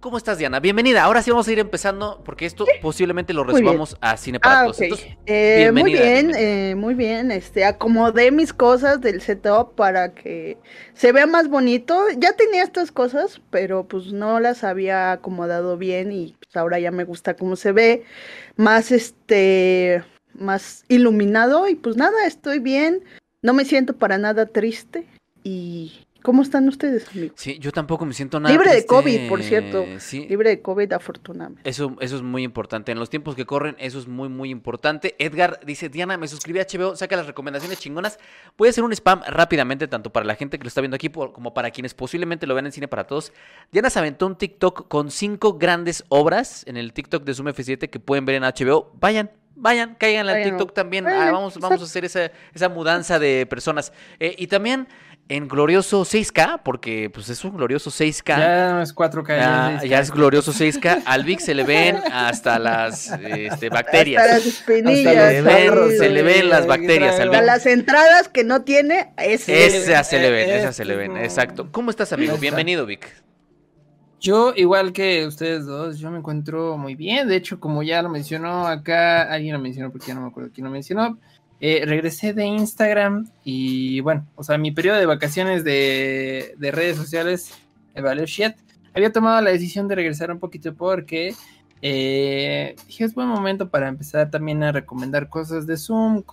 ¿Cómo estás, Diana? Bienvenida. Ahora sí vamos a ir empezando porque esto posiblemente lo resumamos a Cine para Ah, Todos. ok. Entonces, Eh, muy bien, eh, muy bien. Este, acomodé mis cosas del setup para que se vea más bonito. Ya tenía estas cosas, pero pues no las había acomodado bien y pues ahora ya me gusta cómo se ve. Más este, más iluminado y pues nada, estoy bien. No me siento para nada triste. ¿Y cómo están ustedes, amigos? Sí, yo tampoco me siento nada Libre de. COVID, por cierto. Sí, Libre de COVID, afortunadamente. Eso, eso es muy importante. En los tiempos que corren, eso es muy, muy importante. Edgar dice, Diana, me suscribí a HBO, saca las recomendaciones chingonas. Voy a hacer un spam rápidamente, tanto para la gente que lo está viendo aquí por- como para quienes posiblemente lo vean en Cine para Todos. Diana se aventó un TikTok con cinco grandes obras en el TikTok de Zoom F7 que pueden ver en HBO. Vayan. Vayan, caigan al. TikTok también. Ah, vamos, vamos a hacer esa, esa mudanza de personas. Eh, y también en glorioso 6K, porque pues es un glorioso 6K. Ya no es 4K. Ya, es ya 6K. es glorioso 6K. Al Vic se le ven hasta las este, bacterias. Hasta las espinillas. Hasta Se le ven, horrible. se le ven las bacterias al Hasta Vic. las entradas que no tiene, ese. Esas se le ven, Eh, esas se le ven, este, exacto. ¿Cómo estás, amigo? Bienvenido, Vic. Yo, igual que ustedes dos, yo me encuentro muy bien. De hecho, como ya lo mencionó acá, alguien lo mencionó porque ya no me acuerdo quién lo mencionó. Eh, regresé de Instagram y bueno, o sea, mi periodo de vacaciones de, de redes sociales me valió shit. Había tomado la decisión de regresar un poquito porque eh, dije es buen momento para empezar también a recomendar cosas de Zoom,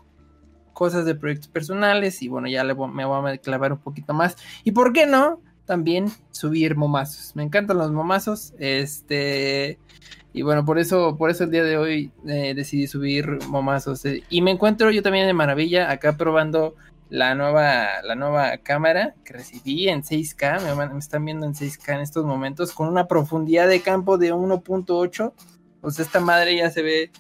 cosas de proyectos personales y bueno, ya me voy a clavar un poquito más. ¿Y por qué no? También subir momazos. Me encantan los momazos. Este. Y bueno, por eso, por eso el día de hoy eh, decidí subir momazos. eh, y me encuentro yo también de maravilla acá probando la nueva, la nueva cámara que recibí en 6K. Me, están viendo en 6K en estos momentos con una profundidad de campo de 1.8. O sea, esta madre ya se ve.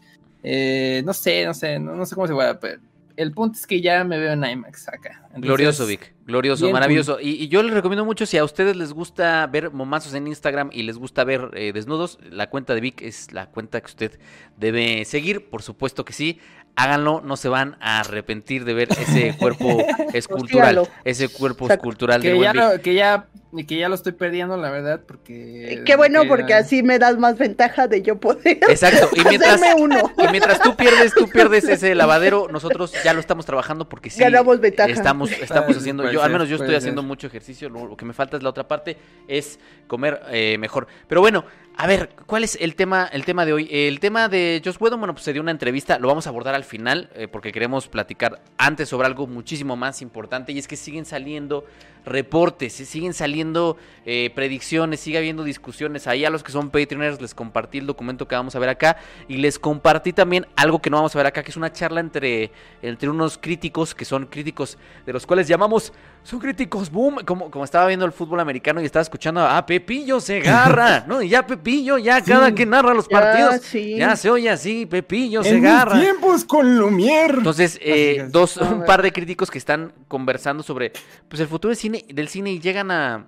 eh, no sé, no sé, no, no sé cómo se va, pero el punto es que ya me veo en IMAX acá. Entonces, Glorioso, Vic. Glorioso, maravilloso. Y, y yo les recomiendo mucho, si a ustedes les gusta ver momazos en Instagram y les gusta ver eh, desnudos, la cuenta de Vic es la cuenta que usted debe seguir. Por supuesto que sí. Háganlo, no se van a arrepentir de ver ese cuerpo escultural. Ese cuerpo escultural de que ya, buen Vic. lo, que ya que ya lo estoy perdiendo la verdad porque Qué bueno, que- porque así me das más ventaja de yo poder Exacto. Y mientras, uno. y mientras tú pierdes, tú pierdes ese lavadero, nosotros ya lo estamos trabajando porque sí. Ganamos ventaja. Estamos, estamos haciendo, yo, al menos yo estoy ser. haciendo mucho ejercicio, lo, lo que me falta es la otra parte, es comer eh, mejor. Pero bueno, a ver, ¿cuál es el tema, el tema de hoy? El tema de Josh Whedon, bueno, pues se dio una entrevista, lo vamos a abordar al final, eh, porque queremos platicar antes sobre algo muchísimo más importante, y es que siguen saliendo reportes, siguen saliendo eh, predicciones, sigue habiendo discusiones. Ahí a los que son Patreoners les compartí el documento que vamos a ver acá, y les compartí también algo que no vamos a ver acá, que es una charla entre, entre unos críticos, que son críticos de los cuales llamamos son críticos, boom, como, como estaba viendo el fútbol americano y estaba escuchando a Pepillo Segarra, ¿no? Y ya Pepillo, ya cada que narra los Ya, partidos, sí. ya se oye así, Pepillo En Segarra. tiempos con Lumière. Entonces, eh, dos, un par de críticos que están conversando sobre pues el futuro del cine, del cine y llegan a,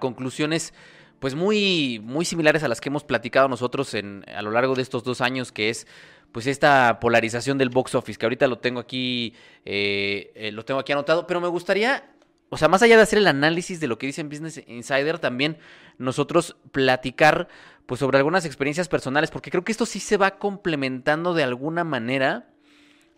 conclusiones pues muy, muy similares a las que hemos platicado nosotros en, a lo largo de estos dos años, que es pues esta polarización del box office, que ahorita lo tengo aquí, eh, eh, lo tengo aquí anotado, pero me gustaría, o sea, más allá de hacer el análisis de lo que dice en Business Insider, también nosotros platicar pues sobre algunas experiencias personales, porque creo que esto sí se va complementando de alguna manera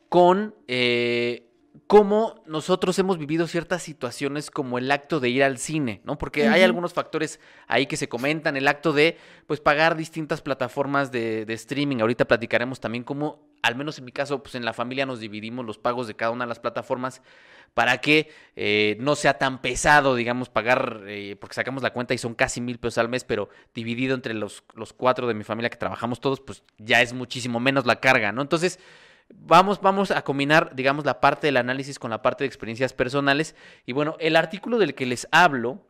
con eh, cómo nosotros hemos vivido ciertas situaciones como el acto de ir al cine, ¿no? Porque hay algunos factores ahí que se comentan, el acto de pues pagar distintas plataformas de, de streaming. Ahorita platicaremos también cómo, al menos en mi caso, pues en la familia nos dividimos los pagos de cada una de las plataformas para que eh, no sea tan pesado, digamos, pagar, eh, porque sacamos la cuenta y son casi mil pesos al mes, pero dividido entre los, los cuatro de mi familia que trabajamos todos, pues ya es muchísimo menos la carga, ¿no? Entonces, vamos, vamos a combinar, digamos, la parte del análisis con la parte de experiencias personales. Y bueno, el artículo del que les hablo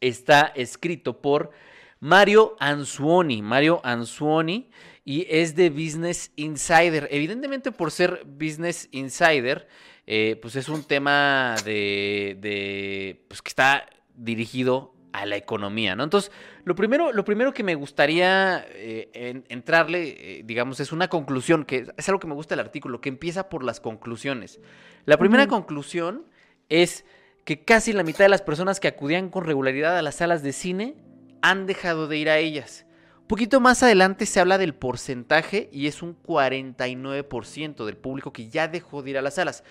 está escrito por Mario Anzuoni. Mario Anzuoni y es de Business Insider. Evidentemente, por ser Business Insider, eh, pues es un tema de, de, pues que está dirigido a la economía, ¿no? Entonces, lo primero, lo primero que me gustaría eh, en- entrarle, eh, digamos, es una conclusión, que es algo que me gusta del artículo, que empieza por las conclusiones. La primera conclusión es que casi la mitad de las personas que acudían con regularidad a las salas de cine han dejado de ir a ellas. Un poquito más adelante se habla del porcentaje y es un 49% del público que ya dejó de ir a las salas.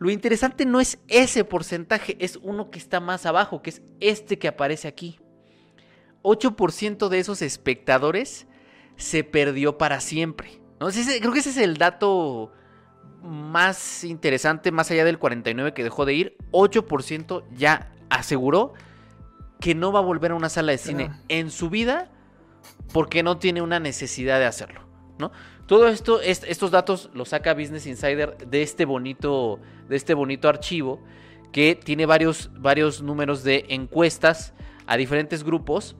Lo interesante no es ese porcentaje, es uno que está más abajo, que es este que aparece aquí. 8% de esos espectadores se perdió para siempre. ¿no? creo que ese es el dato más interesante, más allá del 49% que dejó de ir. 8% ya aseguró que no va a volver a una sala de cine en su vida porque no tiene una necesidad de hacerlo, Todo esto, estos datos los saca Business Insider de este bonito, de este bonito archivo que tiene varios, varios números de encuestas a diferentes grupos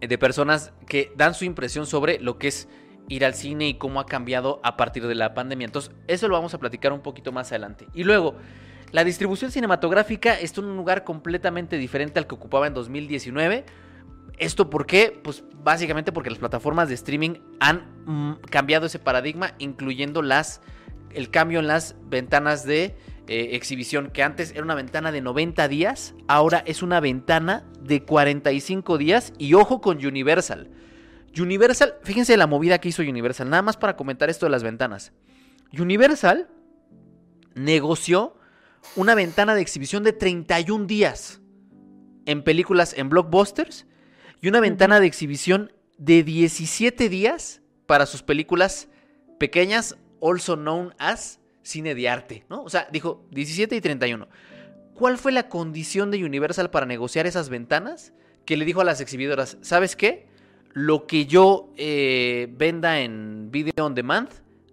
de personas que dan su impresión sobre lo que es ir al cine y cómo ha cambiado a partir de la pandemia. Entonces, eso lo vamos a platicar un poquito más adelante. Y luego, la distribución cinematográfica está en un lugar completamente diferente al que ocupaba en 2019 ¿Esto por qué? Pues básicamente porque las plataformas de streaming han mm, cambiado ese paradigma, incluyendo las, el cambio en las ventanas de eh, exhibición, que antes era una ventana de 90 días, ahora es una ventana de 45 días y ojo con Universal. Universal, fíjense la movida que hizo Universal, nada más para comentar esto de las ventanas. Universal negoció una ventana de exhibición de 31 días en películas en blockbusters y una ventana de exhibición de 17 días para sus películas pequeñas, also known as cine de arte, ¿no? O sea, dijo 17 y 31. ¿Cuál fue la condición de Universal para negociar esas ventanas? Que le dijo a las exhibidoras, ¿sabes qué? Lo que yo eh, venda en Video on Demand,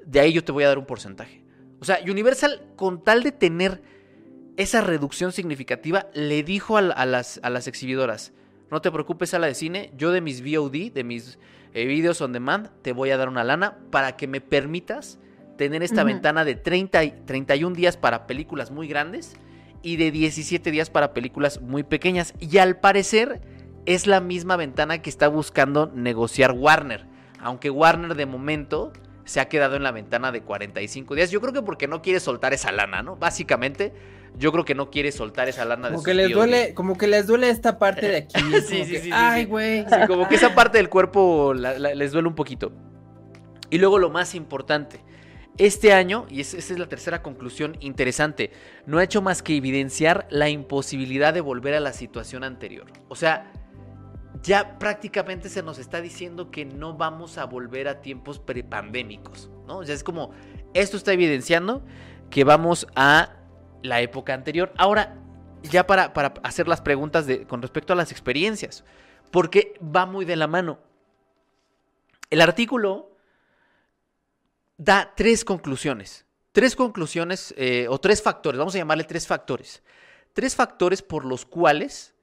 de ahí yo te voy a dar un porcentaje. O sea, Universal, con tal de tener esa reducción significativa, le dijo a, las, a las exhibidoras, no te preocupes, sala de cine. Yo de mis VOD, de mis eh, videos on demand, te voy a dar una lana para que me permitas tener esta ventana de 30 y 31 días para películas muy grandes y de 17 días para películas muy pequeñas. Y al parecer es la misma ventana que está buscando negociar Warner. Aunque Warner de momento se ha quedado en la ventana de 45 días. Yo creo que porque no quiere soltar esa lana, ¿no? Básicamente, yo creo que no quiere soltar esa lana como que les duele Como que les duele esta parte de aquí. sí, sí, sí, Ay, güey. como que esa parte del cuerpo les duele un poquito. Y luego lo más importante. Este año, y esa es la tercera conclusión interesante, no ha hecho más que evidenciar la imposibilidad de volver a la situación anterior. O sea, ya prácticamente se nos está diciendo que no vamos a volver a tiempos prepandémicos, ¿no? O sea, es como, esto está evidenciando que vamos a la época anterior. Ahora, ya para, para hacer las preguntas de, con respecto a las experiencias, porque va muy de la mano. El artículo da tres conclusiones. Tres conclusiones eh, o tres factores, vamos a llamarle tres factores. Tres factores por los cuales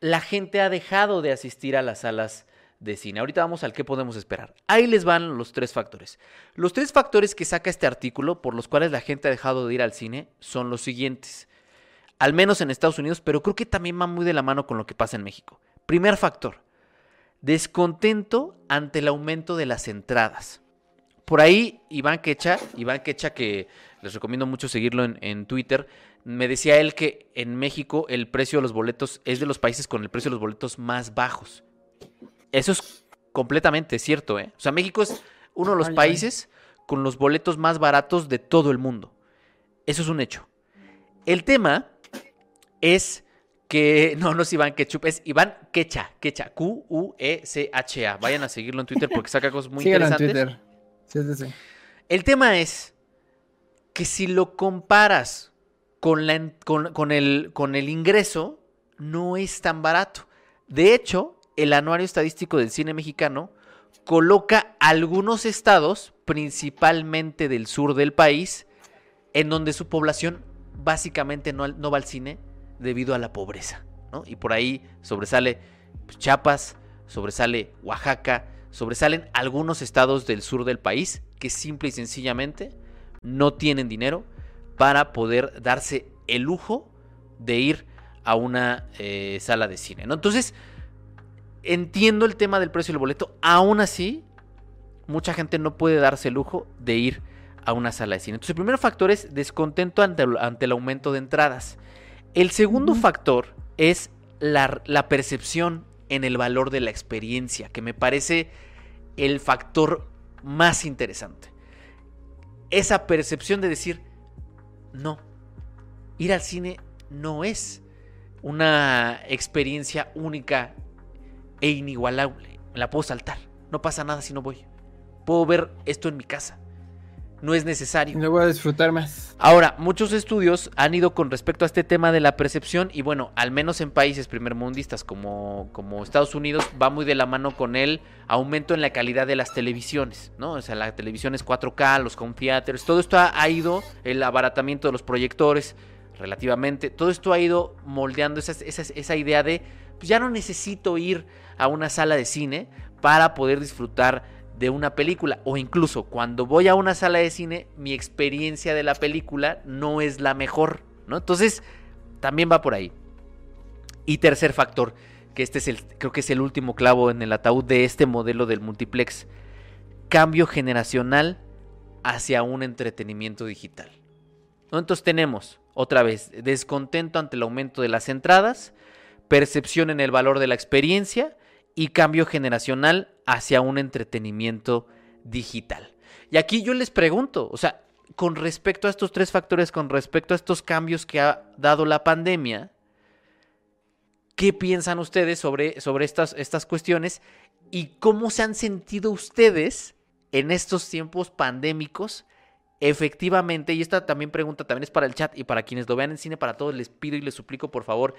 la gente ha dejado de asistir a las salas de cine. Ahorita vamos al qué podemos esperar. Ahí les van los tres factores. Los tres factores que saca este artículo por los cuales la gente ha dejado de ir al cine son los siguientes. Al menos en Estados Unidos, pero creo que también va muy de la mano con lo que pasa en México. Primer factor, descontento ante el aumento de las entradas. Por ahí, Iván Quecha, Iván Quecha, que les recomiendo mucho seguirlo en, en Twitter, me decía él que en México el precio de los boletos es de los países con el precio de los boletos más bajos. Eso es completamente cierto, ¿eh? O sea, México es uno de los países con los boletos más baratos de todo el mundo. Eso es un hecho. El tema es que no, no es Iván Ketchup, es Iván Quecha, Quecha, Q-U-E-C-H-A. Vayan a seguirlo en Twitter porque saca cosas muy interesantes. En Twitter. Sí, sí, sí. El tema es que si lo comparas con, la, con, el, con el ingreso, no es tan barato. De hecho, el Anuario Estadístico del Cine Mexicano coloca algunos estados, principalmente del sur del país, en donde su población básicamente no, no va al cine debido a la pobreza. Y por ahí sobresale pues, Chiapas, sobresale Oaxaca, sobresalen algunos estados del sur del país que simple y sencillamente no tienen dinero para poder darse el lujo de ir a una eh, sala de cine. ¿no? Entonces, entiendo el tema del precio del boleto, aún así, mucha gente no puede darse el lujo de ir a una sala de cine. Entonces, el primer factor es descontento ante, el aumento de entradas. El segundo factor es la, percepción en el valor de la experiencia, que me parece el factor más interesante. Esa percepción de decir, no, ir al cine no es una experiencia única e inigualable. La puedo saltar, no pasa nada si no voy. Puedo ver esto en mi casa no es necesario. Lo voy a disfrutar más. Ahora, muchos estudios han ido con respecto a este tema de la percepción y bueno, al menos en países primermundistas como, como Estados Unidos, va muy de la mano con el aumento en la calidad de las televisiones, ¿no? O sea, la televisión es 4K, los home theaters, todo esto ha, ido, el abaratamiento de los proyectores, relativamente, todo esto ha ido moldeando esa, esa idea de, pues ya no necesito ir a una sala de cine para poder disfrutar de una película o incluso cuando voy a una sala de cine mi experiencia de la película no es la mejor, ¿no? Entonces también va por ahí. Y tercer factor, que este es el creo que es el último clavo en el ataúd de este modelo del multiplex, cambio generacional hacia un entretenimiento digital. Entonces tenemos otra vez descontento ante el aumento de las entradas, percepción en el valor de la experiencia y cambio generacional hacia un entretenimiento digital. Y aquí yo les pregunto, o sea, con respecto a estos tres factores, con respecto a estos cambios que ha dado la pandemia, ¿qué piensan ustedes sobre, sobre estas, estas cuestiones y cómo se han sentido ustedes en estos tiempos pandémicos? Efectivamente, y esta también pregunta también es para el chat y para quienes lo vean en cine, para todos les pido y les suplico por favor,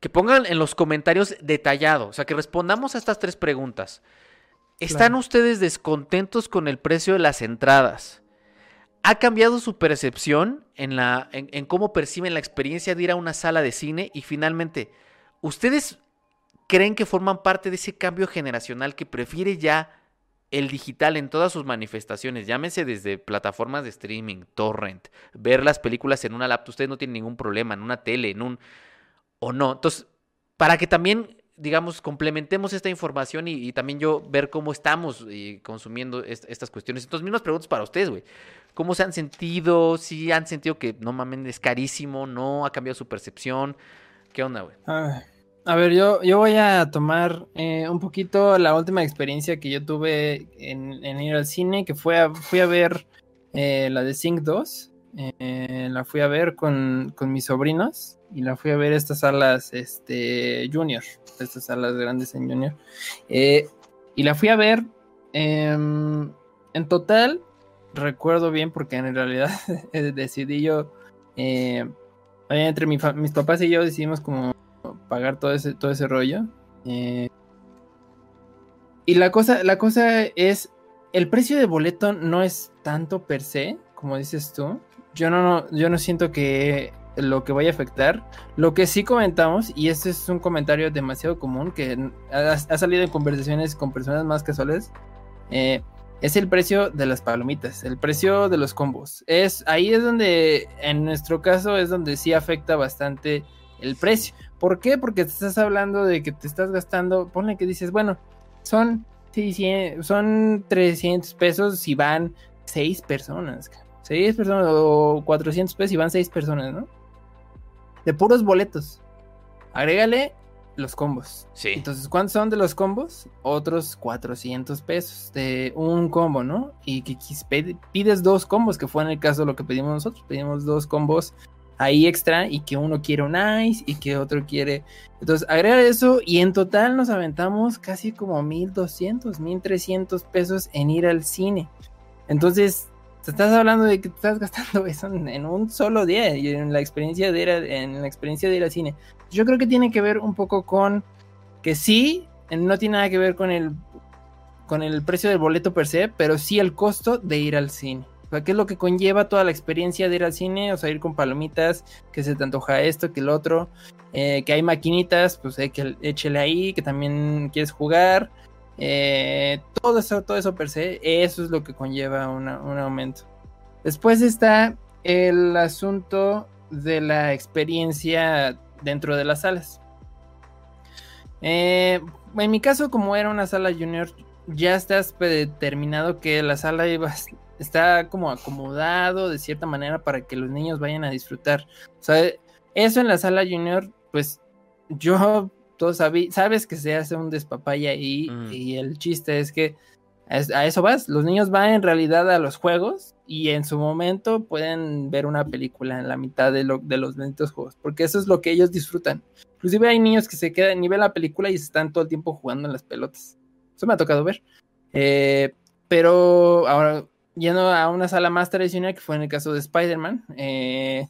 que pongan en los comentarios detallado, o sea, que respondamos a estas tres preguntas. ¿Están ustedes descontentos con el precio de las entradas? ¿Ha cambiado su percepción en, la, en, cómo perciben la experiencia de ir a una sala de cine? Y finalmente, ¿ustedes creen que forman parte de ese cambio generacional que prefiere ya el digital en todas sus manifestaciones? Llámese desde plataformas de streaming, torrent, ver las películas en una laptop, ustedes no tienen ningún problema, en una tele, en un o no. Entonces, para que también, digamos, complementemos esta información y, también yo ver cómo estamos eh, consumiendo estas cuestiones. Entonces, mismas preguntas para ustedes, güey. ¿Cómo se han sentido? Si han sentido que no mames, es carísimo, no ha cambiado su percepción. ¿Qué onda, güey? A ver, yo, yo voy a tomar eh, un poquito la última experiencia que yo tuve en, ir al cine, que fue a, fui a ver eh, la de Sync 2. la fui a ver con, con mis sobrinos y la fui a ver estas salas este, Junior, estas salas grandes en Junior. Eh, y la fui a ver em, en total, recuerdo bien porque en realidad decidí yo, eh, entre mis papás y yo decidimos como pagar todo ese, todo ese rollo. Eh, y la cosa, la cosa es, el precio de boleto no es tanto per se, como dices tú. Yo no, yo no siento que lo que vaya a afectar. Lo que sí comentamos, y este es un comentario demasiado común que ha, salido en conversaciones con personas más casuales, eh, es el precio de las palomitas, el precio de los combos. Es, ahí es donde, en nuestro caso, es donde sí afecta bastante el precio. ¿Por qué? Porque te estás hablando de que te estás gastando, ponle que dices, bueno, son, son 300 pesos si van 6 personas. 6 personas o 400 pesos si van 6 personas, ¿no? De puros boletos. Agrégale los combos. Sí. Entonces, ¿cuántos son de los combos? Otros 400 pesos de un combo, ¿no? Y que pides dos combos, que fue en el caso de lo que pedimos nosotros. Pedimos dos combos ahí extra y que uno quiere un ice y que otro quiere. Entonces, agregar eso y en total nos aventamos casi como 1200, 1300 pesos en ir al cine. Entonces, te estás hablando de que te estás gastando eso en, un solo día y en la experiencia de ir a, en la experiencia de ir al cine. Yo creo que tiene que ver un poco con que sí, no tiene nada que ver con el con el precio del boleto per se, pero sí el costo de ir al cine. O sea, ¿qué es lo que conlleva toda la experiencia de ir al cine? O sea, ir con palomitas, que se te antoja esto, que el otro, eh, que hay maquinitas, pues hay que ahí, que también quieres jugar, eh, todo eso, todo eso per se, eso es lo que conlleva un aumento. Después está el asunto de la experiencia dentro de las salas. Eh, en mi caso, como era una sala junior, ya estás determinado que la sala está como acomodado de cierta manera para que los niños vayan a disfrutar. O sea, eso en la sala junior, pues yo todos sabes que se hace un despapaya ahí Mm. y el chiste es que a eso vas, los niños van en realidad a los juegos y en su momento pueden ver una película en la mitad de, lo- de los benditos juegos, porque eso es lo que ellos disfrutan. Inclusive hay niños que se quedan y ven la película y se están todo el tiempo jugando en las pelotas. Eso me ha tocado ver. Eh, pero ahora, yendo a una sala más tradicional, que fue en el caso de Spider-Man, eh,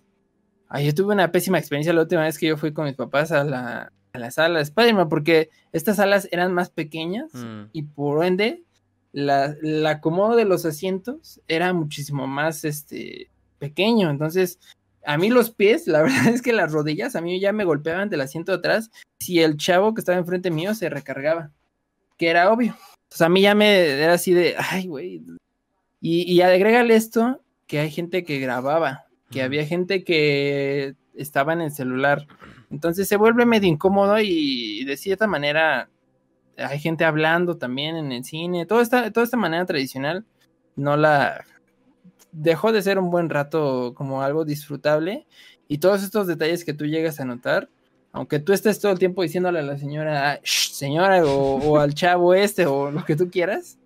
yo tuve una pésima experiencia la última vez que yo fui con mis papás a la, a la sala de Spider-Man, porque estas salas eran más pequeñas Mm. y por ende la, el acomodo de los asientos era muchísimo más este, pequeño. Entonces, a mí los pies, la verdad es que las rodillas a mí ya me golpeaban del asiento de atrás si el chavo que estaba enfrente mío se recargaba, que era obvio. Pues a mí ya me era así de, ay, güey. Y, y agrégale esto, que hay gente que grababa, que había gente que estaba en el celular. Entonces se vuelve medio incómodo y de cierta manera hay gente hablando también en el cine. Toda esta, toda esta manera tradicional no la dejó de ser un buen rato como algo disfrutable. Y todos estos detalles que tú llegas a notar, aunque tú estés todo el tiempo diciéndole a la señora, "Shh, señora, o, o al chavo este, o lo que tú quieras,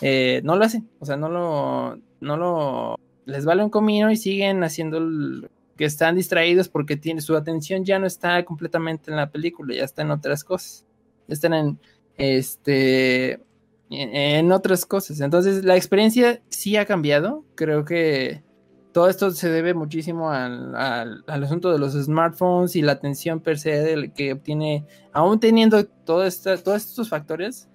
eh, no lo hacen. O sea, no lo, no lo, les vale un comino y siguen haciendo el- que están distraídos porque tiene, su atención ya no está completamente en la película, ya está en otras cosas. Están en, este, en, en otras cosas. Entonces, la experiencia sí ha cambiado. Creo que todo esto se debe muchísimo al, al- al asunto de los smartphones y la atención per se del que obtiene, aún teniendo todo esta- todos estos factores,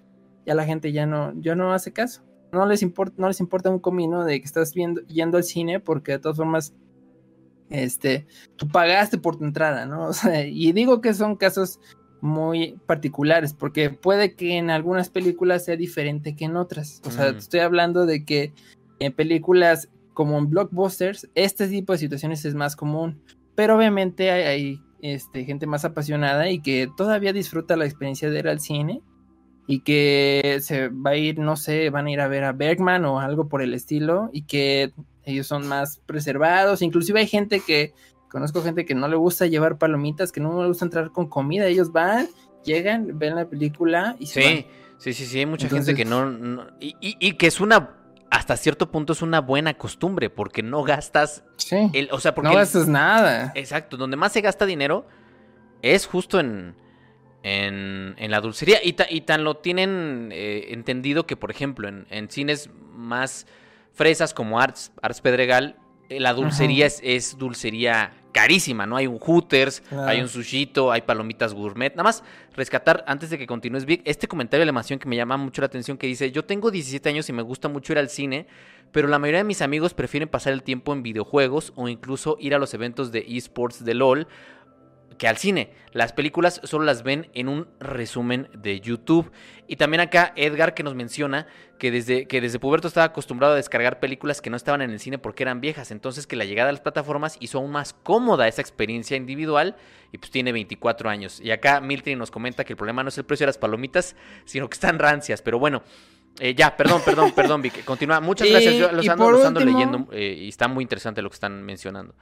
ya la gente ya no, ya no hace caso. No les importa, no les importa un comino de que estás viendo, yendo al cine, porque de todas formas, este, tú pagaste por tu entrada, ¿no? O sea, y digo que son casos muy particulares, porque puede que en algunas películas sea diferente que en otras. O sea, Mm. estoy hablando de que en películas como en blockbusters, este tipo de situaciones es más común. Pero obviamente hay, hay, este, gente más apasionada y que todavía disfruta la experiencia de ir al cine y que se va a ir, no sé, van a ir a ver a Bergman o algo por el estilo y que ellos son más preservados. Inclusive hay gente que, conozco gente que no le gusta llevar palomitas, que no le gusta entrar con comida. Ellos van, llegan, ven la película y se van. Sí, sí, sí, sí, hay mucha Entonces- gente que no... no- y, y- y que es una... Hasta cierto punto es una buena costumbre, porque no gastas... Sí. El, o sea, porque... no el- gastas nada. Exacto, donde más se gasta dinero es justo en, en, en la dulcería. Y, ta- y tan lo tienen eh, entendido que, por ejemplo, en, en cines más fresas como Arts, Arts Pedregal, eh, la dulcería es, es dulcería carísima, ¿no? Hay un Hooters, Claro. hay un sushito, hay palomitas gourmet. Nada más rescatar, antes de que continúes, Vic, este comentario de la animación que me llama mucho la atención, que dice, yo tengo 17 años y me gusta mucho ir al cine, pero la mayoría de mis amigos prefieren pasar el tiempo en videojuegos o incluso ir a los eventos de esports de LOL que al cine. Las películas solo las ven en un resumen de YouTube. Y también acá Edgar que nos menciona que desde, que desde puberto estaba acostumbrado a descargar películas que no estaban en el cine porque eran viejas. Entonces que la llegada a las plataformas hizo aún más cómoda esa experiencia individual y pues tiene 24 años. Y acá Milton nos comenta que el problema no es el precio de las palomitas, sino que están rancias. Pero bueno, eh, ya, perdón, perdón, perdón, Vic. Continúa. Muchas gracias. Yo los ando, los ando último- leyendo eh, y está muy interesante lo que están mencionando.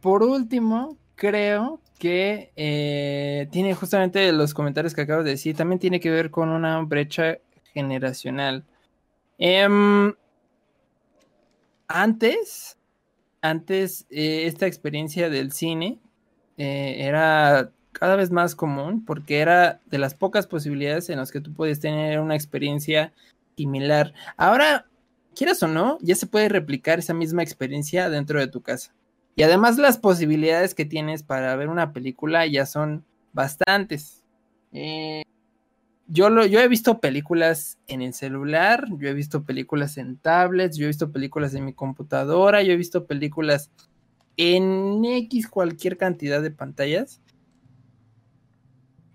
Por último, creo que eh, tiene justamente los comentarios que acabo de decir, también tiene que ver con una brecha generacional. Em, antes, antes eh, esta experiencia del cine eh, era cada vez más común porque era de las pocas posibilidades en las que tú puedes tener una experiencia similar. Ahora, quieras o no, ya se puede replicar esa misma experiencia dentro de tu casa. Y además las posibilidades que tienes para ver una película ya son bastantes. Eh, yo, lo, yo he visto películas en el celular, yo he visto películas en tablets, yo he visto películas en mi computadora, yo he visto películas en X cualquier cantidad de pantallas.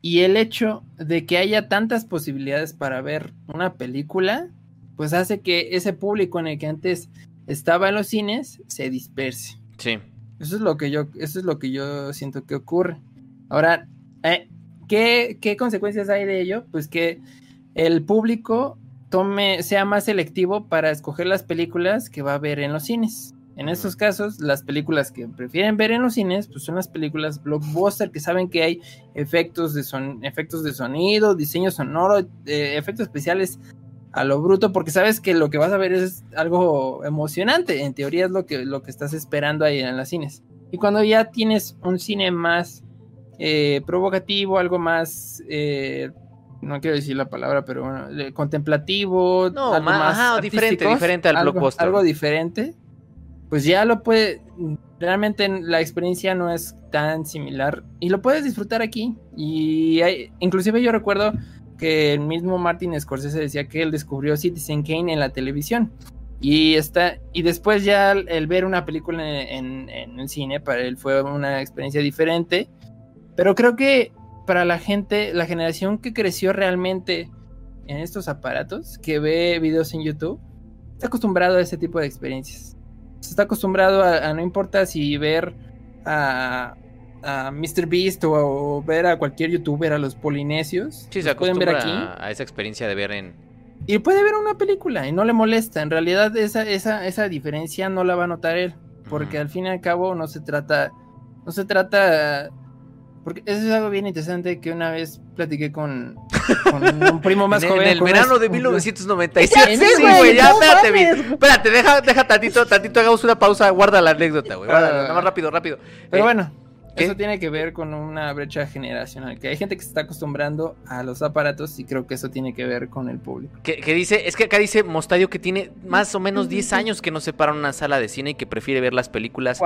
Y el hecho de que haya tantas posibilidades para ver una película, pues hace que ese público en el que antes estaba en los cines se disperse. Sí. Eso es lo que yo, eso es lo que yo siento que ocurre. Ahora, eh, ¿qué, ¿qué consecuencias hay de ello? Pues que el público tome, sea más selectivo para escoger las películas que va a ver en los cines. En estos casos, las películas que prefieren ver en los cines, pues son las películas blockbuster que saben que hay efectos de, son efectos de sonido, diseño sonoro, eh, efectos especiales a lo bruto, porque sabes que lo que vas a ver es algo emocionante. En teoría es lo que, lo que estás esperando ahí en las cines. Y cuando ya tienes un cine más eh, provocativo, algo más eh, no quiero decir la palabra, pero bueno, contemplativo, no, algo más, diferente, diferente al blockbuster. Algo diferente pues ya lo puede, realmente la experiencia no es tan similar y lo puedes disfrutar aquí. Y inclusive yo recuerdo que el mismo Martin Scorsese decía que él descubrió Citizen Kane en la televisión. Y está, y después ya el, ver una película en, en, el cine para él fue una experiencia diferente. Pero creo que para la gente, la generación que creció realmente en estos aparatos, que ve videos en YouTube, está acostumbrado a ese tipo de experiencias está acostumbrado a, no importa si ver a, a Mr. Beast o, ver a cualquier youtuber, a los polinesios. Sí, se pueden ver aquí. A, esa experiencia de ver en. Y puede ver una película y no le molesta. En realidad, esa, esa, esa diferencia no la va a notar él. Porque al fin y al cabo no se trata. No se trata porque eso es algo bien interesante que una vez platiqué con, un primo más joven. En el verano de 1997. sí, güey, ya, espérate. Espérate, deja, deja tantito, tantito, hagamos una pausa, guarda la anécdota, güey. Nada más rápido, rápido. Pero eh, bueno, eso tiene que ver con una brecha generacional, que hay gente que se está acostumbrando a los aparatos y creo que eso tiene que ver con el público. Que, dice, es que acá dice Mostadio que tiene más o menos 10 años que no se para una sala de cine y que prefiere ver las películas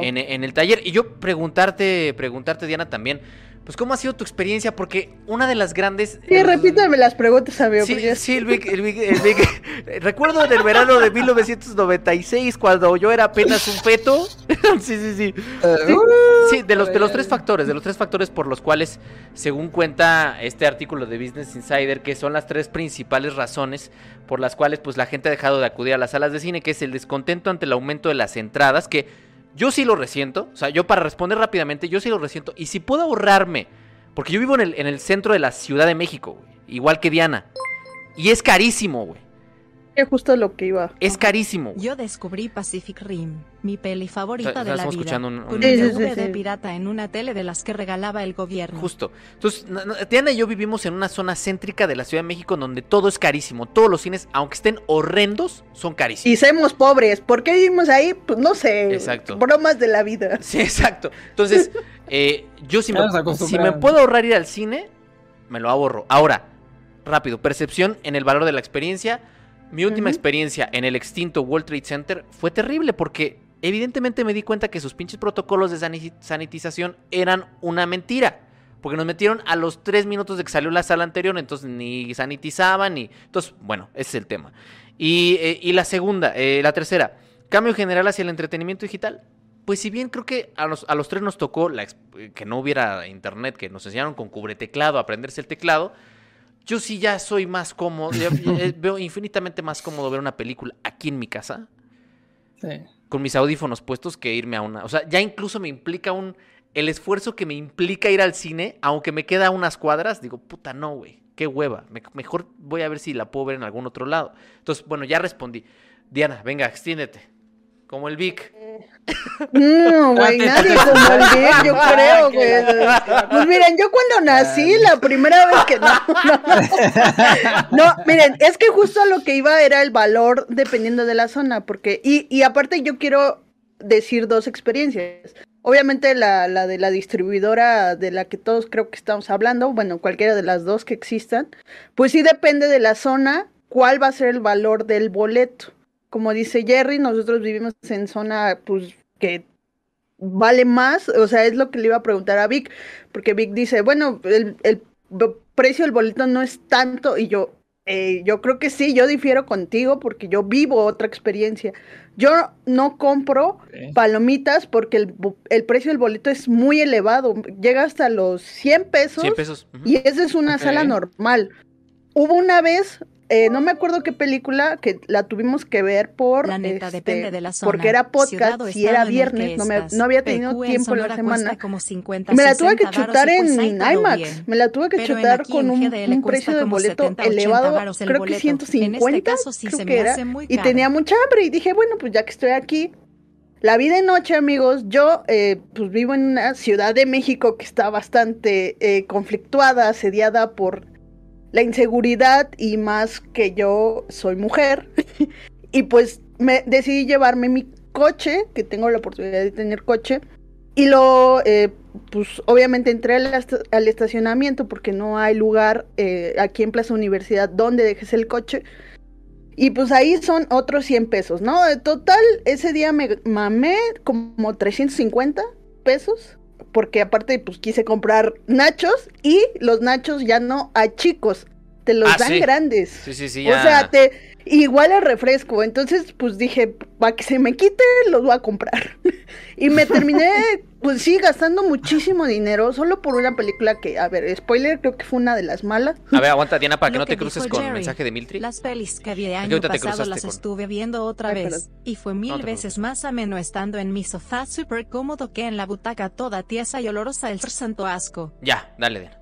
en, en, el taller. Y yo preguntarte, preguntarte Diana también, pues, ¿cómo ha sido tu experiencia? Porque una de las grandes. Sí, repítame las preguntas, amigo. Sí, sí el, Vic, el, Recuerdo del verano de 1996, cuando yo era apenas un feto. sí, sí, sí. sí, de, los, de los tres factores, de los tres factores por los cuales, según cuenta este artículo de Business Insider, que son las tres principales razones por las cuales pues la gente ha dejado de acudir a las salas de cine, que es el descontento ante el aumento de las entradas, que yo sí lo resiento. O sea, yo para responder rápidamente, yo sí lo resiento. Y si puedo ahorrarme, porque yo vivo en el, en el centro de la Ciudad de México, igual que Diana. Y es carísimo, güey. Es justo lo que iba. Es carísimo. Yo descubrí Pacific Rim, mi peli favorita de la vida. Un, un... de pirata en una tele de las que regalaba el gobierno. Justo. Entonces, Diana y yo vivimos en una zona céntrica de la Ciudad de México donde todo es carísimo. Todos los cines, aunque estén horrendos, son carísimos. Y somos pobres. ¿Por qué vivimos ahí? Pues no sé. Exacto. Bromas de la vida. Sí, exacto. Entonces, eh, yo si me, si me puedo ahorrar ir al cine, me lo ahorro. Ahora, rápido, percepción en el valor de la experiencia mi última experiencia en el extinto World Trade Center fue terrible porque evidentemente me di cuenta que sus pinches protocolos de sanitización eran una mentira. Porque nos metieron a los tres minutos de que salió la sala anterior, entonces ni sanitizaban, ni... Entonces, bueno, ese es el tema. Y, eh, la segunda, eh, la tercera, cambio general hacia el entretenimiento digital. Pues si bien creo que a los, a los tres nos tocó la, que no hubiera internet, que nos enseñaron con cubreteclado a aprenderse el teclado, yo sí ya soy más cómodo, eh, veo infinitamente más cómodo ver una película aquí en mi casa. Con mis audífonos puestos que irme a una. O sea, ya incluso me implica un. El esfuerzo que me implica ir al cine, aunque me queda unas cuadras, digo, puta, no, güey. Qué hueva. mejor voy a ver si la puedo ver en algún otro lado. Entonces, bueno, ya respondí. Diana, venga, extiéndete. Como el Vic. No, güey, nadie como el Vic, yo creo, güey. Pues miren, yo cuando nací, la primera vez que no, no, miren, es que justo a lo que iba era el valor dependiendo de la zona, porque, y, y aparte yo quiero decir dos experiencias. Obviamente la, la de la distribuidora de la que todos creo que estamos hablando, bueno, cualquiera de las dos que existan, pues sí depende de la zona cuál va a ser el valor del boleto como dice Jerry, nosotros vivimos en zona, pues, que vale más, o sea, es lo que le iba a preguntar a Vic, porque Vic dice, bueno, el, precio del boleto no es tanto, y yo, eh, yo creo que sí, yo difiero contigo porque yo vivo otra experiencia. Yo no compro palomitas porque el, precio del boleto es muy elevado, llega hasta los 100 pesos, 100 pesos. y esa es una sala normal. Hubo una vez eh, no me acuerdo qué película que la tuvimos que ver por la neta, este, depende de la zona. porque era podcast y era viernes no, me, no, había tenido tiempo en la semana. me la tuve que chutar en IMAX. me la tuve que chutar con un, un precio de boleto elevado. creo que 150 este creo que era. y tenía mucha hambre y dije bueno pues ya que estoy aquí la vi de noche, amigos. Yo eh, pues vivo en una ciudad de México que está bastante eh, conflictuada, asediada por la inseguridad y más que yo soy mujer. y pues me decidí llevarme mi coche, que tengo la oportunidad de tener coche. Y lo, eh, pues obviamente entré al, al estacionamiento porque no hay lugar eh, aquí en Plaza Universidad donde dejes el coche. Y pues ahí son otros 100 pesos, ¿no? De total, ese día me mamé como 350 pesos. Porque aparte, pues quise comprar nachos y los nachos ya no a chicos, te los Ah, dan sí. grandes. Sí, sí, sí. O sea, te igual el refresco. Entonces, pues dije, para que se me quite, los voy a comprar. y me terminé, pues sí, gastando muchísimo dinero solo por una película que, a ver, spoiler, creo que fue una de las malas. A ver, aguanta, Diana, para que Lo no te que cruces dijo con Jerry. mensaje de Miltri. Las pelis que vi de año pasado las con- estuve viendo otra Ay, vez, perdón. y fue mil No veces más ameno estando en mi sofá súper cómodo que en la butaca toda tiesa y olorosa el santo asco. Ya, dale, Diana.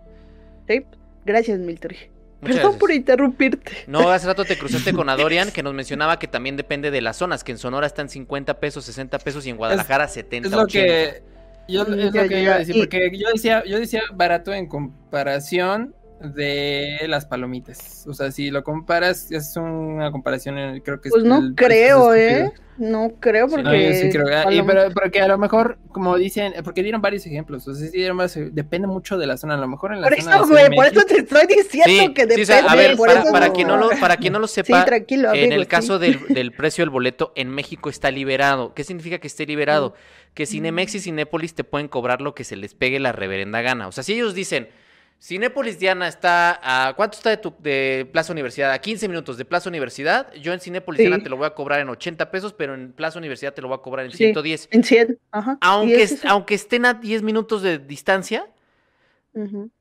Sí, gracias, Miltri. Muchas Perdón gracias. por interrumpirte. No, hace rato te cruzaste con Adorian, que nos mencionaba que también depende de las zonas, que en Sonora están 50 pesos, 60 pesos y en Guadalajara 70, Es lo 80. que yo, Mm, es ya, lo que ya, iba a decir, y- porque yo decía, yo decía barato en comparación de las palomitas. O sea, si lo comparas, es una comparación, en- creo que es Pues no el- creo, es ¿eh? No creo Sí, porque... no, yo sí creo que- y pero porque a lo mejor, como dicen, porque dieron varios ejemplos, o sea, sí dieron depende mucho de la zona, a lo mejor en la Por zona eso, de güey, por eso te estoy diciendo Sí, que sí, depende. o sea, a ver, por para, para no- quien no lo, para quien no lo Sí, sepa, en el sí. caso del, del precio del boleto, en México está liberado. ¿Qué significa que esté liberado? Que Cinemex y Cinépolis te pueden cobrar lo que se les pegue la reverenda gana. O sea, si ellos dicen, Cinépolis Diana está a... ¿Cuánto está de, tu, de Plaza Universidad? A 15 minutos de Plaza Universidad. Yo en Cinépolis Sí. Diana te lo voy a cobrar en 80 pesos, pero en Plaza Universidad te lo voy a cobrar en Sí. 110. En 100, ajá. Aunque, es aunque estén a 10 minutos de distancia,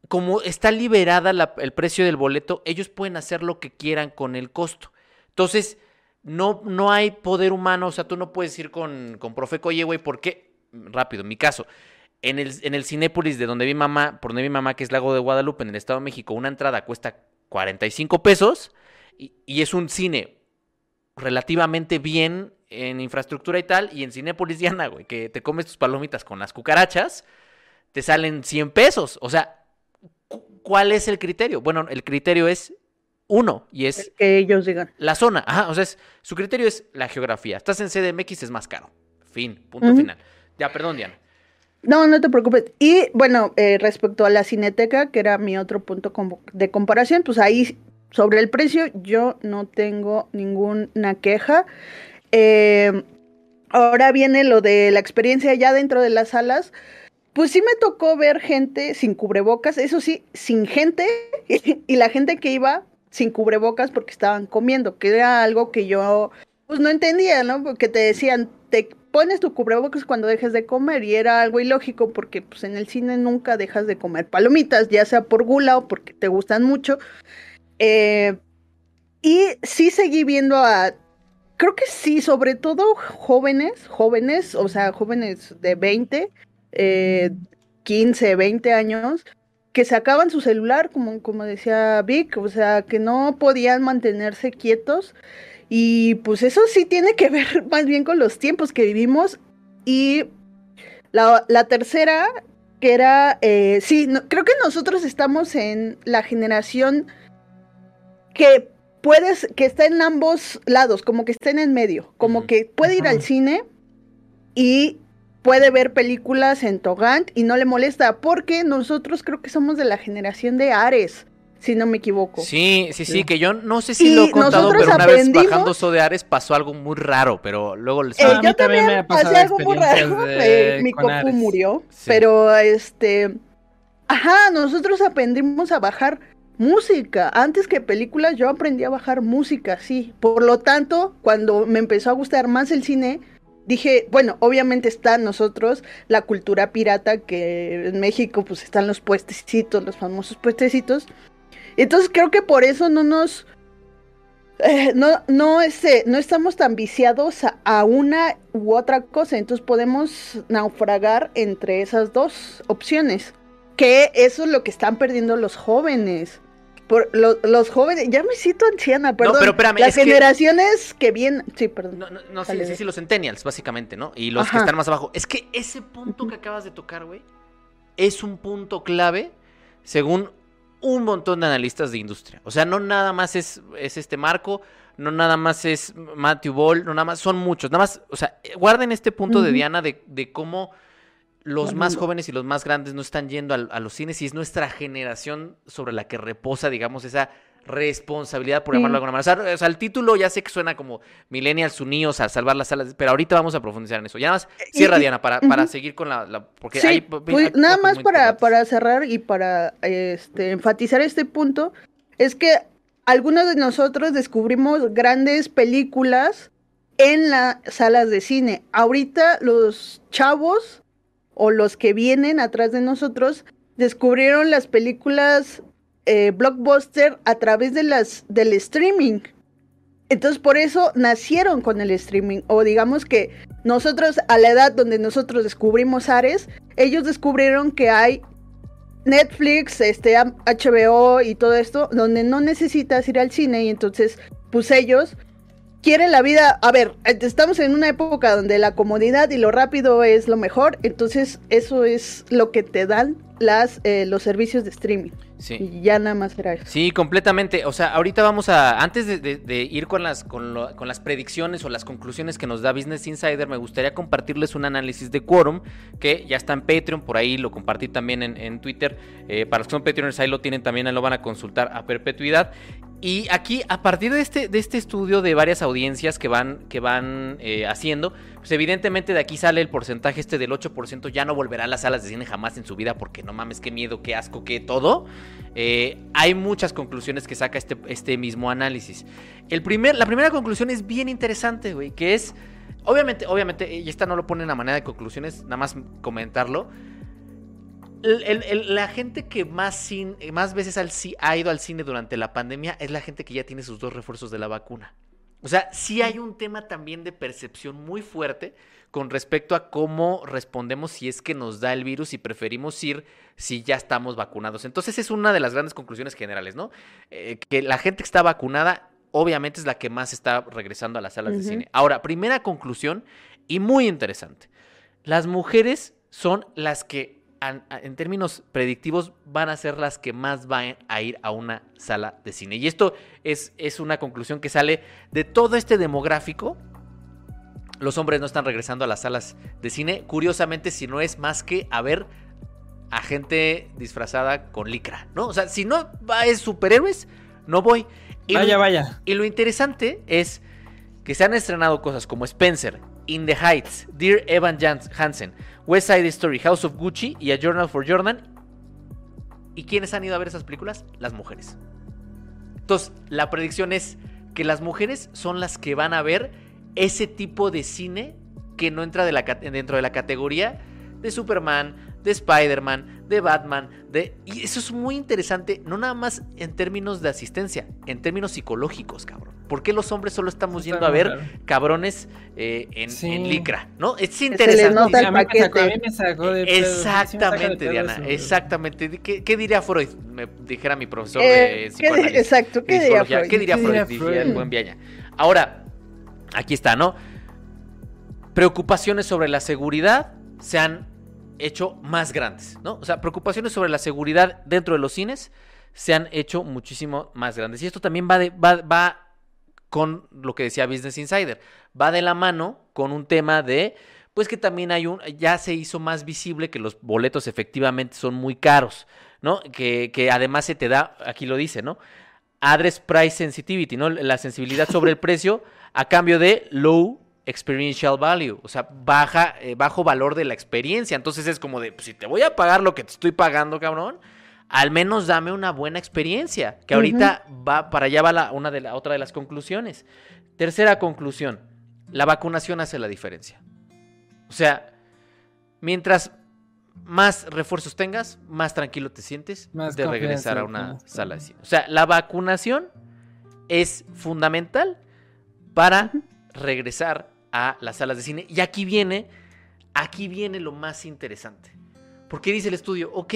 como está liberada la- el precio del boleto, ellos pueden hacer lo que quieran con el costo. Entonces, no, no hay poder humano, o sea, tú no puedes ir con, con Profeco, oye, güey, ¿por qué? Rápido, en mi caso, en el, en el Cinépolis de donde vi mamá, por donde vi mamá, que es Lago de Guadalupe, en el Estado de México, una entrada cuesta 45 pesos y, y es un cine relativamente bien en infraestructura y tal, y en Cinépolis Diana, güey, que te comes tus palomitas con las cucarachas, te salen 100 pesos. O sea, cu- ¿cuál es el criterio? Bueno, el criterio es uno, y es Que ellos digan. la zona. Ajá, o sea, es- su criterio es la geografía. Estás en CDMX, es más caro. Fin, punto final. Ya, perdón, Diana. No, no te preocupes. Y bueno, eh, respecto a la cineteca, que era mi otro punto de comparación, pues ahí sobre el precio yo no tengo ninguna queja. Eh, ahora viene lo de la experiencia ya dentro de las salas. Pues sí me tocó ver gente sin cubrebocas, eso sí, sin gente, y la gente que iba sin cubrebocas porque estaban comiendo, que era algo que yo pues no entendía, ¿no? Porque te decían, te pones tu cubrebocas cuando dejes de comer y era algo ilógico porque pues en el cine nunca dejas de comer palomitas, ya sea por gula o porque te gustan mucho. Eh, y sí seguí viendo a, creo que sí, sobre todo jóvenes, jóvenes, o sea, jóvenes de 20, eh, 15, 20 años, que sacaban su celular, como, como decía Vic, o sea, que no podían mantenerse quietos. Y pues eso sí tiene que ver más bien con los tiempos que vivimos. Y la, la tercera, que era, eh, sí, no- creo que nosotros estamos en la generación que puedes, que está en ambos lados, como que está en el medio, como que puede ir al cine y puede ver películas en Togant y no le molesta, porque nosotros creo que somos de la generación de Ares, si no me equivoco. Sí, sí, sí, Sí. que yo no sé si Y lo he contado, pero una vez bajando So de Ares pasó algo muy raro, pero luego les... Eh, a mí yo también me pasé algo muy raro. de- eh, mi copu murió. Sí. Pero este. Ajá, nosotros aprendimos a bajar música. Antes que películas, yo aprendí a bajar música, sí. Por lo tanto, cuando me empezó a gustar más el cine, dije, bueno, obviamente está nosotros la cultura pirata, que en México, pues están los puestecitos, los famosos puestecitos. Entonces creo que por eso no nos. eh, no, no, este, no estamos tan viciados a, a una u otra cosa, entonces podemos naufragar entre esas dos opciones, que eso es lo que están perdiendo los jóvenes, por lo- los jóvenes, ya me siento anciana, perdón. pero espérame, las que- generaciones que vienen, sí, perdón. No, no, no, sí, sí, sí, los centennials, básicamente, ¿no? Y los que están más abajo. Es que ese punto que acabas de tocar, güey, es un punto clave según un montón de analistas de industria. O sea, no nada más es, es este Marco, no nada más es Matthew Ball, no nada más, son muchos. Nada más, o sea, guarden este punto de. Diana de, de cómo los más jóvenes y los más grandes no están yendo al- a, los cines y es nuestra generación sobre la que reposa, digamos, esa responsabilidad, por Sí. llamarlo de alguna manera. O sea, o sea, el título ya sé que suena como Millennials Unidos a salvar las salas, pero ahorita vamos a profundizar en eso. Ya más, Y- cierra, y- Diana, para, seguir con la... la- porque Sí, hay, hay pues, puntos nada más para, para cerrar y para este, enfatizar este punto, es que algunos de nosotros descubrimos grandes películas en las salas de cine. Ahorita los chavos o los que vienen atrás de nosotros descubrieron las películas eh, blockbuster a través de las del streaming. Entonces por eso nacieron con el streaming. O digamos que nosotros a la edad donde nosotros descubrimos Ares, ellos descubrieron que hay Netflix, este HBO y todo esto donde no necesitas ir al cine y entonces pues ellos quieren la vida, a ver, eh, estamos en una época donde la comodidad y lo rápido es lo mejor, entonces eso es lo que te dan las eh, los servicios de streaming. Sí. Y ya nada más era eso. Sí, completamente. O sea, ahorita vamos a, antes de, de- de ir con las, con, lo- con las predicciones o las conclusiones que nos da Business Insider, me gustaría compartirles un análisis de Quorum que ya está en Patreon, por ahí lo compartí también en, en Twitter. Eh, para los que son Patreoners, ahí lo tienen también, ahí lo van a consultar a perpetuidad. Y aquí, a partir de este, de este estudio de varias audiencias que van, que van eh, haciendo, pues evidentemente de aquí sale el porcentaje este del 8%, ya no volverá a las salas de cine jamás en su vida, porque no mames, qué miedo, qué asco, qué todo. Eh, hay muchas conclusiones que saca este, este mismo análisis. El primer, la primera conclusión es bien interesante, güey, que es, obviamente, obviamente, y esta no lo pone en la manera de conclusiones, nada más comentarlo. La gente que más, cin- más veces ha ido al cine durante la pandemia es la gente que ya tiene sus dos refuerzos de la vacuna. O sea, sí hay un tema también de percepción muy fuerte con respecto a cómo respondemos si es que nos da el virus y preferimos ir si ya estamos vacunados. Entonces es una de las grandes conclusiones generales, ¿no? Eh, que la gente que está vacunada obviamente es la que más está regresando a las salas de cine. Ahora, primera conclusión y muy interesante. Las mujeres son las que, en términos predictivos, van a ser las que más van a ir a una sala de cine. Y esto es, es una conclusión que sale de todo este demográfico. Los hombres no están regresando a las salas de cine. Curiosamente, si no es más que a ver a gente disfrazada con licra, ¿no? O sea, si no va es superhéroes, no voy. Y lo- Vaya, vaya. y lo interesante es que se han estrenado cosas como Spencer, In the Heights, Dear Evan Hansen, West Side Story, House of Gucci y A Journal for Jordan. ¿Y quiénes han ido a ver esas películas? Las mujeres. Entonces, la predicción es que las mujeres son las que van a ver ese tipo de cine que no entra dentro de la categoría de Superman, de Spider-Man, de Batman, de... Y eso es muy interesante, no nada más en términos de asistencia, en términos psicológicos, cabrón. ¿Por qué los hombres solo estamos Está yendo a ver cabrones eh, en, Sí. en licra? ¿no? Es interesante. Exactamente, Diana, exactamente. ¿Qué, qué diría Freud? Me dijera mi profesor Eh, de ¿qué- psicoanálisis. exacto, ¿qué diría psicología. Freud? ¿Qué diría ¿Qué Freud? diría Diría el Freud? buen Viaña. Ahora, aquí está, ¿no? Preocupaciones sobre la seguridad se han hecho más grandes, ¿no? O sea, preocupaciones sobre la seguridad dentro de los cines se han hecho muchísimo más grandes. Y esto también va, de, va, va con lo que decía Business Insider. Va de la mano con un tema de, pues que también hay un, ya se hizo más visible que los boletos efectivamente son muy caros, ¿no? Que, que además se te da, aquí lo dice, ¿no? Address Price Sensitivity, ¿no? La sensibilidad sobre el precio a cambio de low experiential value, o sea, baja, eh, bajo valor de la experiencia. Entonces es como de, pues, si te voy a pagar lo que te estoy pagando, cabrón, al menos dame una buena experiencia. Que ahorita va, para allá va la, una de la otra de las conclusiones. Tercera conclusión, la vacunación hace la diferencia. O sea, mientras más refuerzos tengas, más tranquilo te sientes Más de regresar a una sala de cine. O sea, la vacunación es fundamental para regresar a las salas de cine. Y aquí viene, aquí viene lo más interesante. Porque dice el estudio, ok,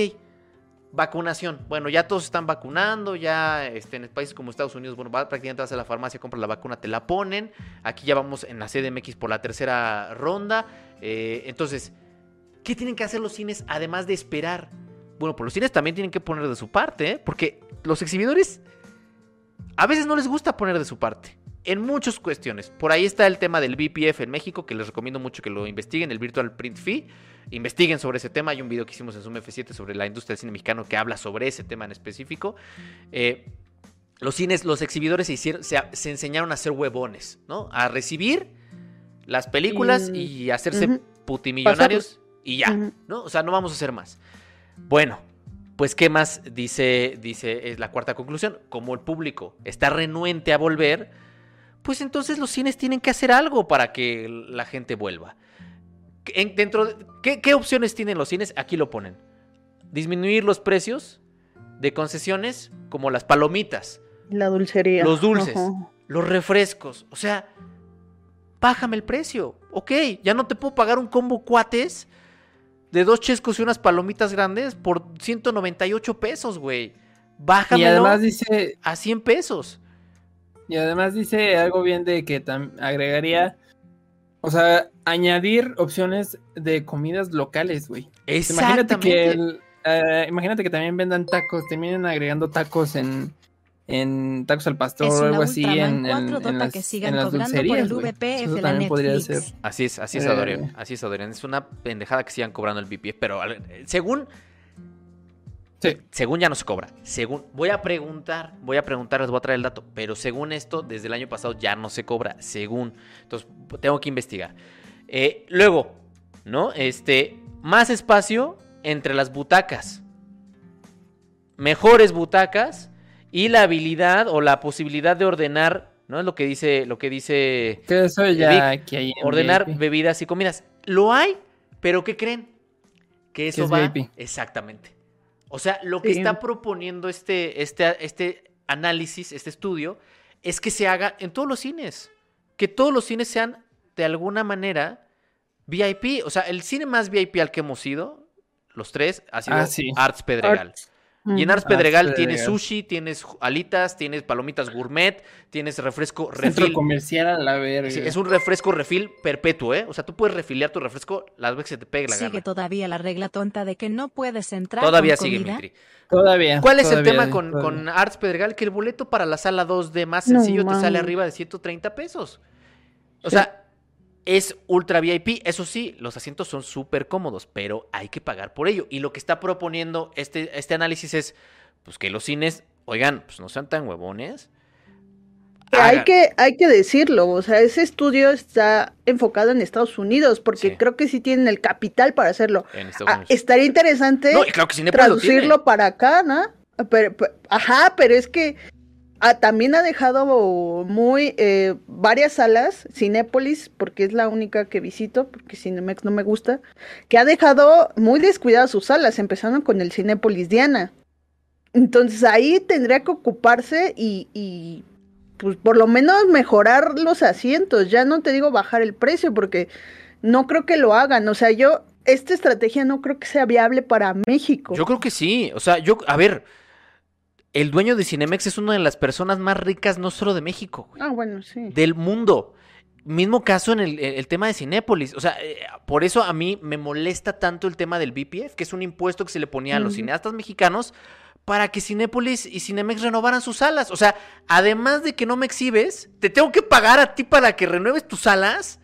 Vacunación. Bueno, ya todos están vacunando, ya este, en países como Estados Unidos, bueno, va, prácticamente vas a la farmacia, compras la vacuna, te la ponen. Aquí ya vamos en la CDMX por la tercera ronda. Eh, entonces, ¿qué tienen que hacer los cines además de esperar? Bueno, pues los cines también tienen que poner de su parte, ¿eh? porque los exhibidores a veces no les gusta poner de su parte. En muchas cuestiones. Por ahí está el tema del BPF en México, que les recomiendo mucho que lo investiguen, el Virtual Print Fee. Investiguen sobre ese tema. Hay un video que hicimos en Zoom F7 sobre la industria del cine mexicano que habla sobre ese tema en específico. Eh, los cines, los exhibidores se, hicieron, se, se, enseñaron a ser huevones, ¿no? A recibir las películas y, y hacerse uh -huh. putimillonarios y ya, uh -huh. ¿no? O sea, no vamos a hacer más. Bueno, pues, ¿qué más dice, dice es la cuarta conclusión? Como el público está renuente a volver, pues entonces los cines tienen que hacer algo para que la gente vuelva. En, dentro de, ¿qué, ¿qué, opciones tienen los cines? Aquí lo ponen. Disminuir los precios de concesiones como las palomitas. La dulcería. Los dulces. Los refrescos. O sea, bájame el precio. Ok, ya no te puedo pagar un combo cuates de dos chescos y unas palomitas grandes por 198 pesos, güey. Bájamelo y además dice, a 100 pesos. Y además dice algo bien de que agregaría, o sea, añadir opciones de comidas locales, güey. Imagínate que, el, uh, imagínate que también vendan tacos, terminen agregando tacos en, en tacos al pastor o algo así en, en, en, las, que sigan en las dulcerías, por el VPF, Eso también podría ser. Así es, así es, Adorian. Eh. Así es, Adorian. Es una pendejada que sigan cobrando el VPF, pero según Sí. Según ya no se cobra. Según voy a preguntar, voy a preguntar, les voy a traer el dato, pero según esto, desde el año pasado ya no se cobra. Según. Entonces, tengo que investigar. Eh, luego, ¿no? Este, más espacio entre las butacas. Mejores butacas y la habilidad o la posibilidad de ordenar, ¿no? Es lo que dice, lo que dice. Que eso ya Vic, que hay ordenar VIP. bebidas y comidas. Lo hay, pero ¿qué creen? Que eso va. VIP? Exactamente. O sea, lo que sí. está proponiendo este, este, este análisis, este estudio, es que se haga en todos los cines. Que todos los cines sean, de alguna manera, VIP. O sea, el cine más VIP al que hemos ido, los tres, ha sido ah, sí. Arts Pedregal. Arts. Y en Arts Pedregal tienes sushi, tienes alitas, tienes palomitas gourmet, tienes refresco refil. Centro comercial a la verga. Sí, es un refresco refil perpetuo, ¿eh? O sea, tú puedes refiliar tu refresco las veces que te pegue la sigue gana. Sigue todavía la regla tonta de que no puedes entrar Todavía con sigue, comida? Mitri. Todavía. ¿Cuál es todavía, el tema con, Arts Pedregal? Que el boleto para la sala 2D más sencillo no, te sale arriba de 130 pesos. O sí. sea, es ultra VIP. Eso sí, los asientos son súper cómodos, pero hay que pagar por ello. Y lo que está proponiendo este, este análisis es pues que los cines, oigan, pues no sean tan huevones. Hay que, hay que decirlo, o sea, ese estudio está enfocado en Estados Unidos, porque sí. creo que sí tienen el capital para hacerlo. Ah, estaría interesante no, claro que traducirlo para acá, ¿no? Pero, pero, ajá, pero es que ah, también ha dejado muy eh, varias salas, Cinépolis, porque es la única que visito, porque Cinemex no me gusta, que ha dejado muy descuidadas sus salas, empezando con el Cinépolis Diana. Entonces ahí tendría que ocuparse y, y, pues por lo menos mejorar los asientos. Ya no te digo bajar el precio porque no creo que lo hagan. O sea, yo, esta estrategia no creo que sea viable para México. Yo creo que sí. O sea, yo, a ver, el dueño de Cinemex es una de las personas más ricas no solo de México. Ah, bueno, sí. Del mundo. Mismo caso en el, el, tema de Cinépolis. O sea, eh, por eso a mí me molesta tanto el tema del BPF, que es un impuesto que se le ponía a los uh -huh. cineastas mexicanos para que Cinépolis y Cinemex renovaran sus salas. O sea, además de que no me exhibes, te tengo que pagar a ti para que renueves tus salas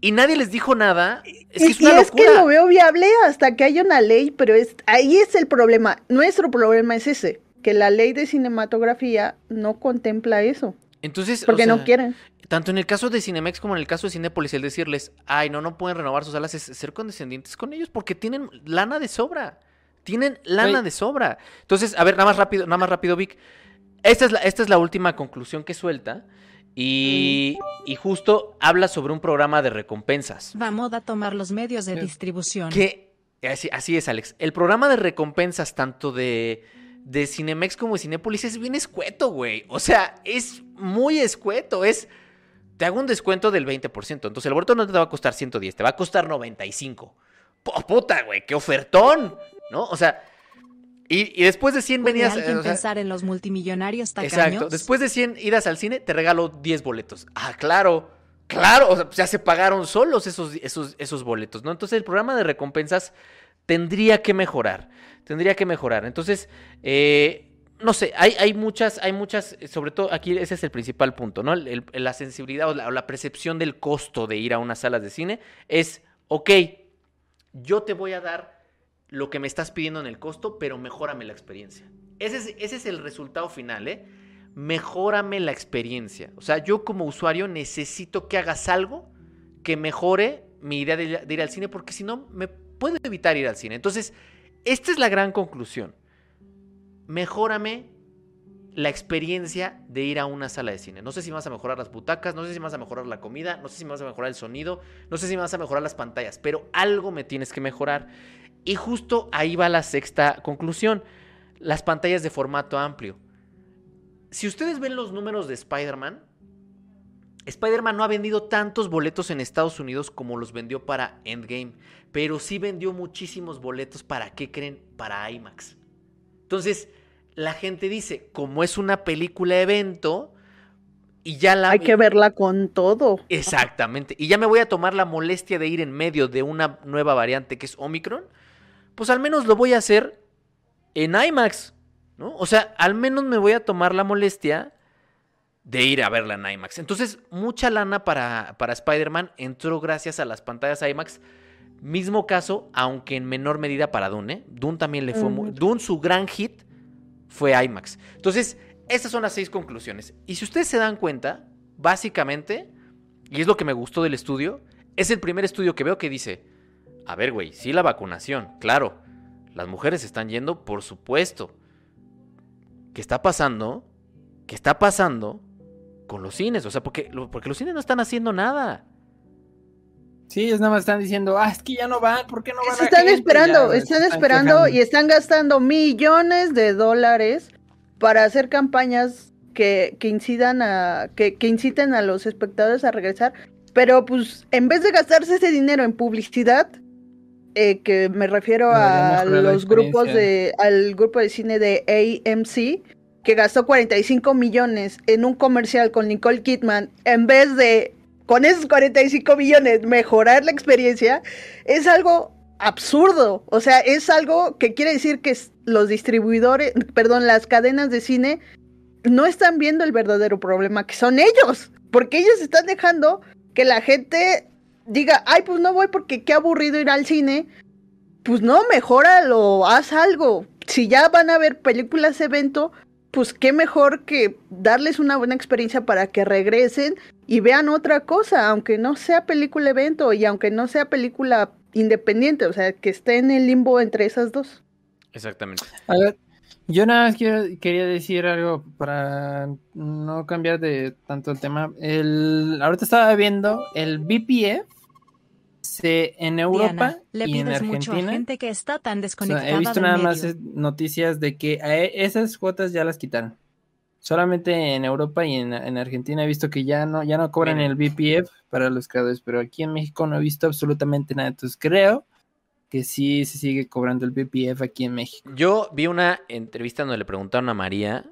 y nadie les dijo nada. Es que es una es que lo veo viable hasta que haya una ley, pero es, ahí es el problema. Nuestro problema es ese, que la ley de cinematografía no contempla eso. Entonces, porque o sea, no quieren. Tanto en el caso de Cinemex como en el caso de Cinépolis, el decirles, ay, no, no pueden renovar sus salas, es ser condescendientes con ellos porque tienen lana de sobra. Tienen lana de sobra. Entonces, a ver, nada más rápido, nada más rápido, Vic. Esta es la, esta es la última conclusión que suelta. Y, mm. y, justo habla sobre un programa de recompensas. Va a moda tomar los medios de distribución. Que, así, así, es, Alex. El programa de recompensas, tanto de, de Cinemex como de Cinépolis, es bien escueto, güey. O sea, es muy escueto. Es. Te hago un descuento del 20%. Entonces, el boleto no te va a costar 110, te va a costar 95. ¡Oh, puta, güey! ¡Qué ofertón! ¿no? O sea, Y, y después de 100 ¿Puede venías... alguien eh, o sea, pensar en los multimillonarios tacaños? Exacto. Después de 100 idas al cine, te regalo 10 boletos. Ah, claro. Claro, o sea, ya se pagaron solos esos, esos, esos boletos, ¿no? Entonces el programa de recompensas tendría que mejorar. Tendría que mejorar. Entonces, eh, no sé, hay, hay muchas, hay muchas, eh, sobre todo aquí ese es el principal punto, ¿no? La sensibilidad o la, o la percepción del costo de ir a unas salas de cine es, ok, yo te voy a dar lo que me estás pidiendo en el costo, pero mejórame la experiencia. Ese es, ese es el resultado final, ¿eh? Mejórame la experiencia. O sea, yo como usuario necesito que hagas algo que mejore mi idea de, de ir al cine, porque si no, me puedo evitar ir al cine. Entonces, esta es la gran conclusión. Mejórame la experiencia de ir a una sala de cine. No sé si vas a mejorar las butacas, no sé si vas a mejorar la comida, no sé si vas a mejorar el sonido, no sé si vas a mejorar las pantallas, pero algo me tienes que mejorar. Y justo ahí va la sexta conclusión. Las pantallas de formato amplio. Si ustedes ven los números de Spider-Man, Spider-Man no ha vendido tantos boletos en Estados Unidos como los vendió para Endgame, pero sí vendió muchísimos boletos para, ¿qué creen? Para IMAX. Entonces, la gente dice, como es una película evento, y ya la... Hay que verla con todo. Exactamente. Y ya me voy a tomar la molestia de ir en medio de una nueva variante que es Omicron. Pues al menos lo voy a hacer en IMAX. ¿no? O sea, al menos me voy a tomar la molestia de ir a verla en IMAX. Entonces, mucha lana para, para Spider-Man entró gracias a las pantallas IMAX. Mismo caso, aunque en menor medida para Dune. ¿eh? Dune también le fue muy... Ujú. Dune, su gran hit, fue IMAX. Entonces, estas son las seis conclusiones. Y si ustedes se dan cuenta, básicamente, y es lo que me gustó del estudio, es el primer estudio que veo que dice, a ver, güey, sí la vacunación, claro, las mujeres están yendo, por supuesto. ¿Qué está pasando? ¿Qué está pasando con los cines? O sea, porque, porque los cines no están haciendo nada. Sí, ellos nada más están diciendo, ah, es que ya no van, ¿por qué no van Se la están gente? esperando, Ya, están se esperando quejando. y están gastando millones de dólares para hacer campañas que, que incidan a, que, que inciten a los espectadores a regresar. Pero pues, en vez de gastarse ese dinero en publicidad, eh, que me refiero a los grupos de, al grupo de cine de AMC, que gastó 45 millones en un comercial con Nicole Kidman, en vez de con esos 45 millones mejorar la experiencia, es algo absurdo. O sea, es algo que quiere decir que los distribuidores, perdón, las cadenas de cine no están viendo el verdadero problema, que son ellos. Porque ellos están dejando que la gente diga, ay, pues no voy porque qué aburrido ir al cine. Pues no, mejóralo, haz algo. Si ya van a ver películas evento, pues qué mejor que darles una buena experiencia para que regresen y vean otra cosa, aunque no sea película evento y aunque no sea película independiente, o sea, que esté en el limbo entre esas dos. Exactamente. A ver, yo nada más quiero- quería decir algo para no cambiar de tanto el tema. El, ahorita estaba viendo el BPF se, en Europa Diana, le y en pides mucho a Argentina. gente que está tan o sea, desconectada he visto nada más medio. eh, noticias de que a e- esas cuotas ya las quitaron. Solamente en Europa y en, en Argentina he visto que ya no, ya no cobran el BPF para los creadores, pero aquí en México no he visto absolutamente nada. Entonces creo que sí se sigue cobrando el BPF aquí en México. Yo vi una entrevista donde le preguntaron a María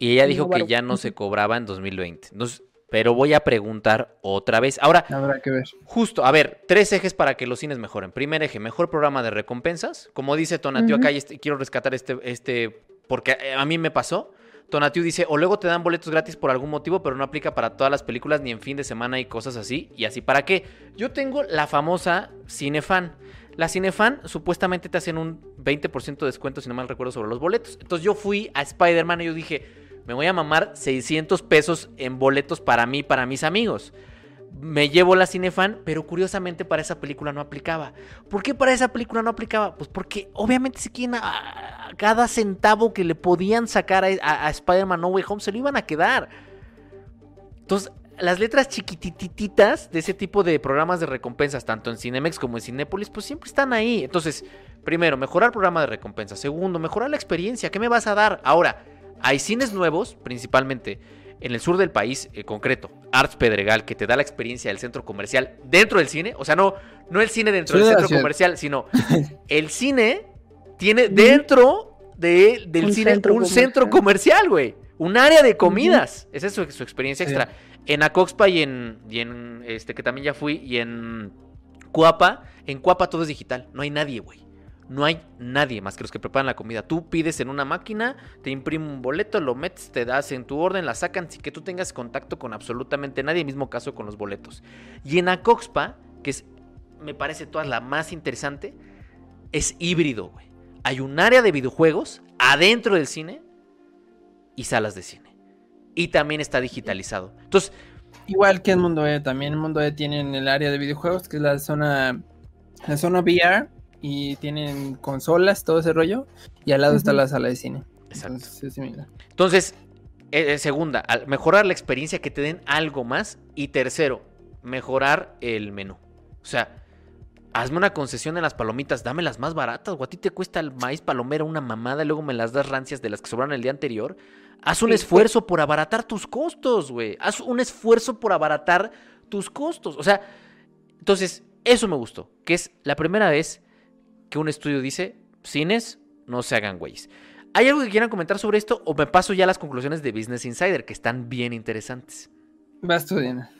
y ella No, dijo que bueno. ya no se cobraba en 2020. Entonces, pero voy a preguntar otra vez. Ahora, Habrá que ver. Justo, a ver, tres ejes para que los cines mejoren. Primer eje, mejor programa de recompensas. Como dice Tonatio Ujú. acá, y este- quiero rescatar este, este, porque eh, a mí me pasó. Tonatio dice, o luego te dan boletos gratis por algún motivo, pero no aplica para todas las películas ni en fin de semana y cosas así. Y así, ¿para qué? Yo tengo la famosa Cinefan. La Cinefan supuestamente te hacen un 20% de descuento, si no mal recuerdo, sobre los boletos. Entonces yo fui a Spider-Man y yo dije, me voy a mamar 600 pesos en boletos para mí, para mis amigos me llevo la Cinefan, pero curiosamente para esa película no aplicaba. ¿Por qué para esa película no aplicaba? Pues porque obviamente si quieren a, cada centavo que le podían sacar a, a- a Spider-Man No Way Home se lo iban a quedar. Entonces, las letras chiquitititas de ese tipo de programas de recompensas, tanto en Cinemex como en Cinépolis, pues siempre están ahí. Entonces, primero, mejorar el programa de recompensas. Segundo, mejorar la experiencia. ¿Qué me vas a dar? Ahora, hay cines nuevos, principalmente en el sur del país, en concreto, Arts Pedregal, que te da la experiencia del centro comercial dentro del cine. O sea, no, no el cine dentro Sí, del centro ciudad. comercial, sino el cine tiene dentro de, del Un cine centro un centro comercial, güey. Un área de comidas. Esa es su, su experiencia Sí. extra. En Acoxpa y en, y en este que también ya fui y en Cuapa, en Cuapa todo es digital. No hay nadie, güey. No hay nadie más que los que preparan la comida. Tú pides en una máquina, te imprime un boleto, lo metes, te das en tu orden, la sacan sin que tú tengas contacto con absolutamente nadie. Mismo caso con los boletos. Y en Acoxpa, que es, me parece toda la más interesante, es híbrido, güey. Hay un área de videojuegos adentro del cine y salas de cine. Y también está digitalizado. Entonces, Igual que en Mundo E, también en Mundo E tienen el área de videojuegos, que es la zona, la zona VR, y tienen consolas, todo ese rollo, y al lado está la sala de cine. Exacto. Entonces, es similar. Entonces, eh, eh, segunda, al- mejorar la experiencia, que te den algo más. Y tercero, mejorar el menú. O sea, hazme una concesión en las palomitas, dame las más baratas. O a ti te cuesta el maíz palomero una mamada y luego me las das rancias de las que sobraron el día anterior. Haz un Sí, esfuerzo por abaratar tus costos, güey. Haz un esfuerzo por abaratar tus costos. O sea, entonces, eso me gustó. Que es la primera vez que un estudio dice, cines, no se hagan güeyes. ¿Hay algo que quieran comentar sobre esto o me paso ya a las conclusiones de Business Insider, que están bien interesantes? Vas tú, Diana.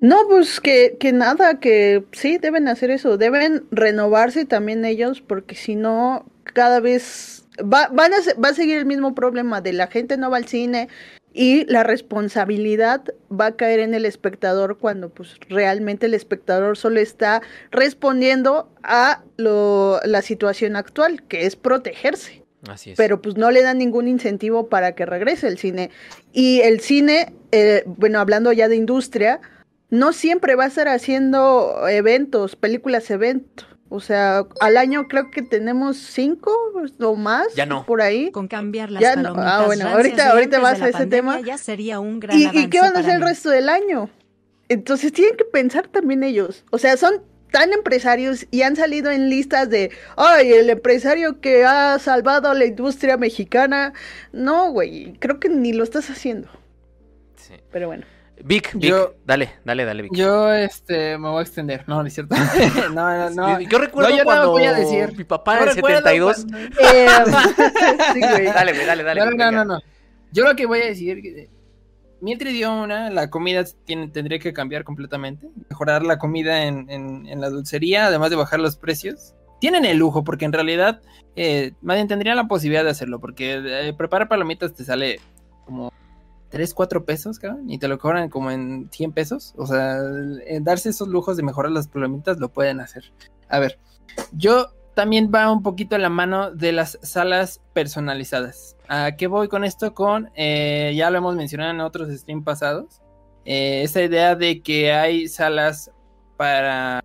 No, pues que, que nada, que sí, deben hacer eso, deben renovarse también ellos, porque si no, cada vez va, van a, va a seguir el mismo problema de la gente no va al cine y la responsabilidad va a caer en el espectador cuando pues realmente el espectador solo está respondiendo a lo, la situación actual, que es protegerse Así es. pero pues no le dan ningún incentivo para que regrese el cine. Y el cine, eh, bueno, hablando ya de industria, no siempre va a estar haciendo eventos, películas evento. O sea, al año creo que tenemos cinco o más Ya no. por ahí. Con cambiar las Ya no. Ah, bueno, ahorita- ahorita vas a ese tema. Ya sería un gran ¿Y, y qué van a hacer el resto del año? Entonces tienen que pensar también ellos. O sea, son tan empresarios y han salido en listas de, ay, el empresario que ha salvado a la industria mexicana. No, güey, creo que ni lo estás haciendo. Sí. Pero bueno. Vic, Vic, Yo- dale, dale, dale, Vic. Yo, este, me voy a extender. No, no es cierto. no, no, no. Yo recuerdo No, yo no cuando voy a decir. mi papá en el recuerdo 72... cuando- Eh, sí, güey. Dale, güey, dale, dale. No, no, no, no. Yo lo que voy a decir, que Mientras dio una, la comida tiene, tendría que cambiar completamente, mejorar la comida en, en- en la dulcería, además de bajar los precios. Tienen el lujo, porque en realidad, eh, más bien tendrían la posibilidad de hacerlo, porque eh, preparar palomitas te sale como 3, 4 pesos, cabrón, y te lo cobran como en 100 pesos. O sea, eh, darse esos lujos de mejorar las palomitas lo pueden hacer. A ver, yo también va un poquito a la mano de las salas personalizadas. ¿A qué voy con esto? Con, eh, ya lo hemos mencionado en otros streams pasados, eh, esa idea de que hay salas para,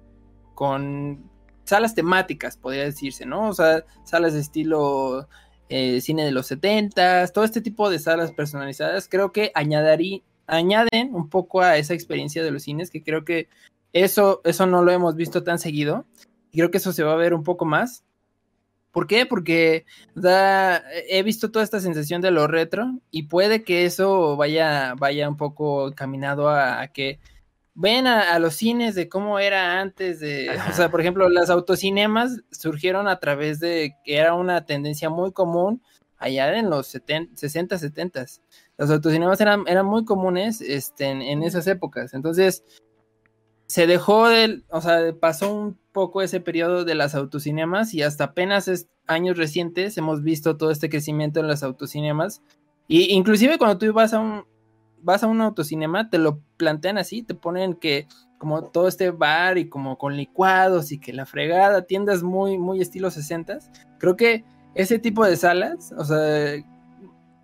con salas temáticas, podría decirse, ¿no? O sea, salas de estilo eh, cine de los 70, todo este tipo de salas personalizadas, creo que añaden un poco a esa experiencia de los cines, que creo que eso, eso no lo hemos visto tan seguido. Creo que eso se va a ver un poco más. ¿Por qué? Porque he visto toda esta sensación de lo retro y puede que eso vaya, vaya un poco encaminado a, a que ven a, a, los cines de cómo era antes de, Ajá. o sea, por ejemplo, las autocinemas surgieron a través de que era una tendencia muy común allá en los 70, 60, 70. Los autocinemas eran, eran muy comunes este, en, en esas épocas. Entonces, se dejó del, o sea, pasó un poco ese periodo de las autocinemas y hasta apenas es, años recientes hemos visto todo este crecimiento en las autocinemas. Y inclusive cuando tú vas a un vas a un autocinema, te lo plantean así, te ponen que como todo este bar y como con licuados y que la fregada, tiendas muy, muy estilo 60 Creo que ese tipo de salas, o sea,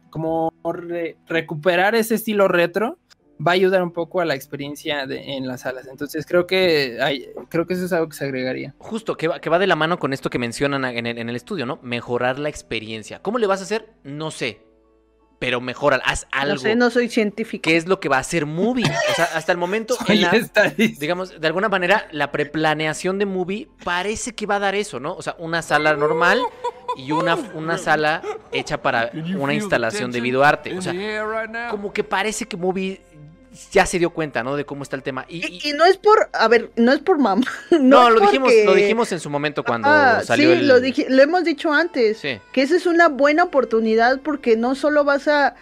como re recuperar ese estilo retro, va a ayudar un poco a la experiencia de, en las salas. Entonces creo que creo que eso es algo que se agregaría. Justo, que va, que va de la mano con esto que mencionan en el, en el estudio, ¿no? Mejorar la experiencia. ¿Cómo le vas a hacer? No sé. Pero mejora, haz algo. No sé, no soy científico. ¿Qué es lo que va a hacer Movie? O sea, hasta el momento, en la, digamos, de alguna manera, la preplaneación de Movie parece que va a dar eso, ¿no? O sea, una sala normal y una, una sala hecha para una instalación de videoarte. O sea, como que parece que Movie ya se dio cuenta, ¿no? De cómo está el tema. Y, Y, y no es por, a ver, no es por mamá. no, lo dijimos, lo dijimos en su momento cuando Ah, salió sí, el... lo, dije- lo hemos dicho antes. Sí. Que esa es una buena oportunidad porque no solo vas a...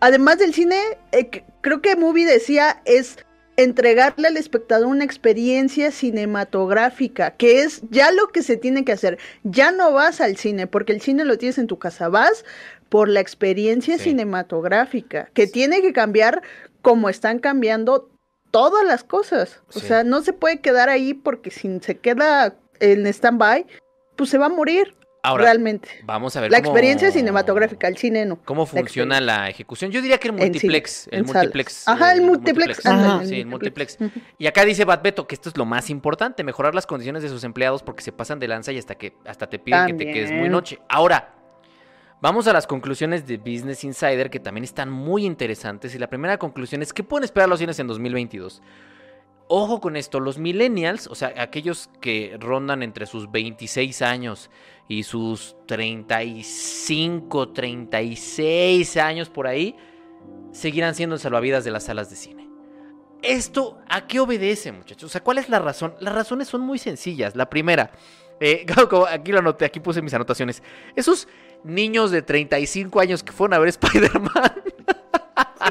Además del cine, eh, creo que Movie decía es entregarle al espectador una experiencia cinematográfica, que es ya lo que se tiene que hacer. Ya no vas al cine, porque el cine lo tienes en tu casa, vas por la experiencia Sí. cinematográfica, que tiene que cambiar como están cambiando todas las cosas. O Sí. sea, no se puede quedar ahí porque si se queda en stand-by, pues se va a morir Ahora, realmente. vamos a ver La cómo- experiencia cinematográfica, el cine no. ¿Cómo funciona la ejecución? Yo diría que el multiplex. el en multiplex. Ajá, el eh, multiplex, Ajá, el sí, el multiplex. Y acá dice Bad Beto que esto es lo más importante, mejorar las condiciones de sus empleados porque se pasan de lanza y hasta que hasta te piden que te quedes muy noche. Ahora, vamos a las conclusiones de Business Insider que también están muy interesantes y la primera conclusión es ¿qué pueden esperar los cines en 2022? Ojo con esto, los millennials, o sea, aquellos que rondan entre sus 26 años y sus 35, 36 años por ahí, seguirán siendo salvavidas de las salas de cine. ¿Esto a qué obedece, muchachos? O sea, ¿cuál es la razón? Las razones son muy sencillas. La primera, eh, aquí lo anoté, aquí puse mis anotaciones. Esos niños de 35 años que fueron a ver Spider-Man,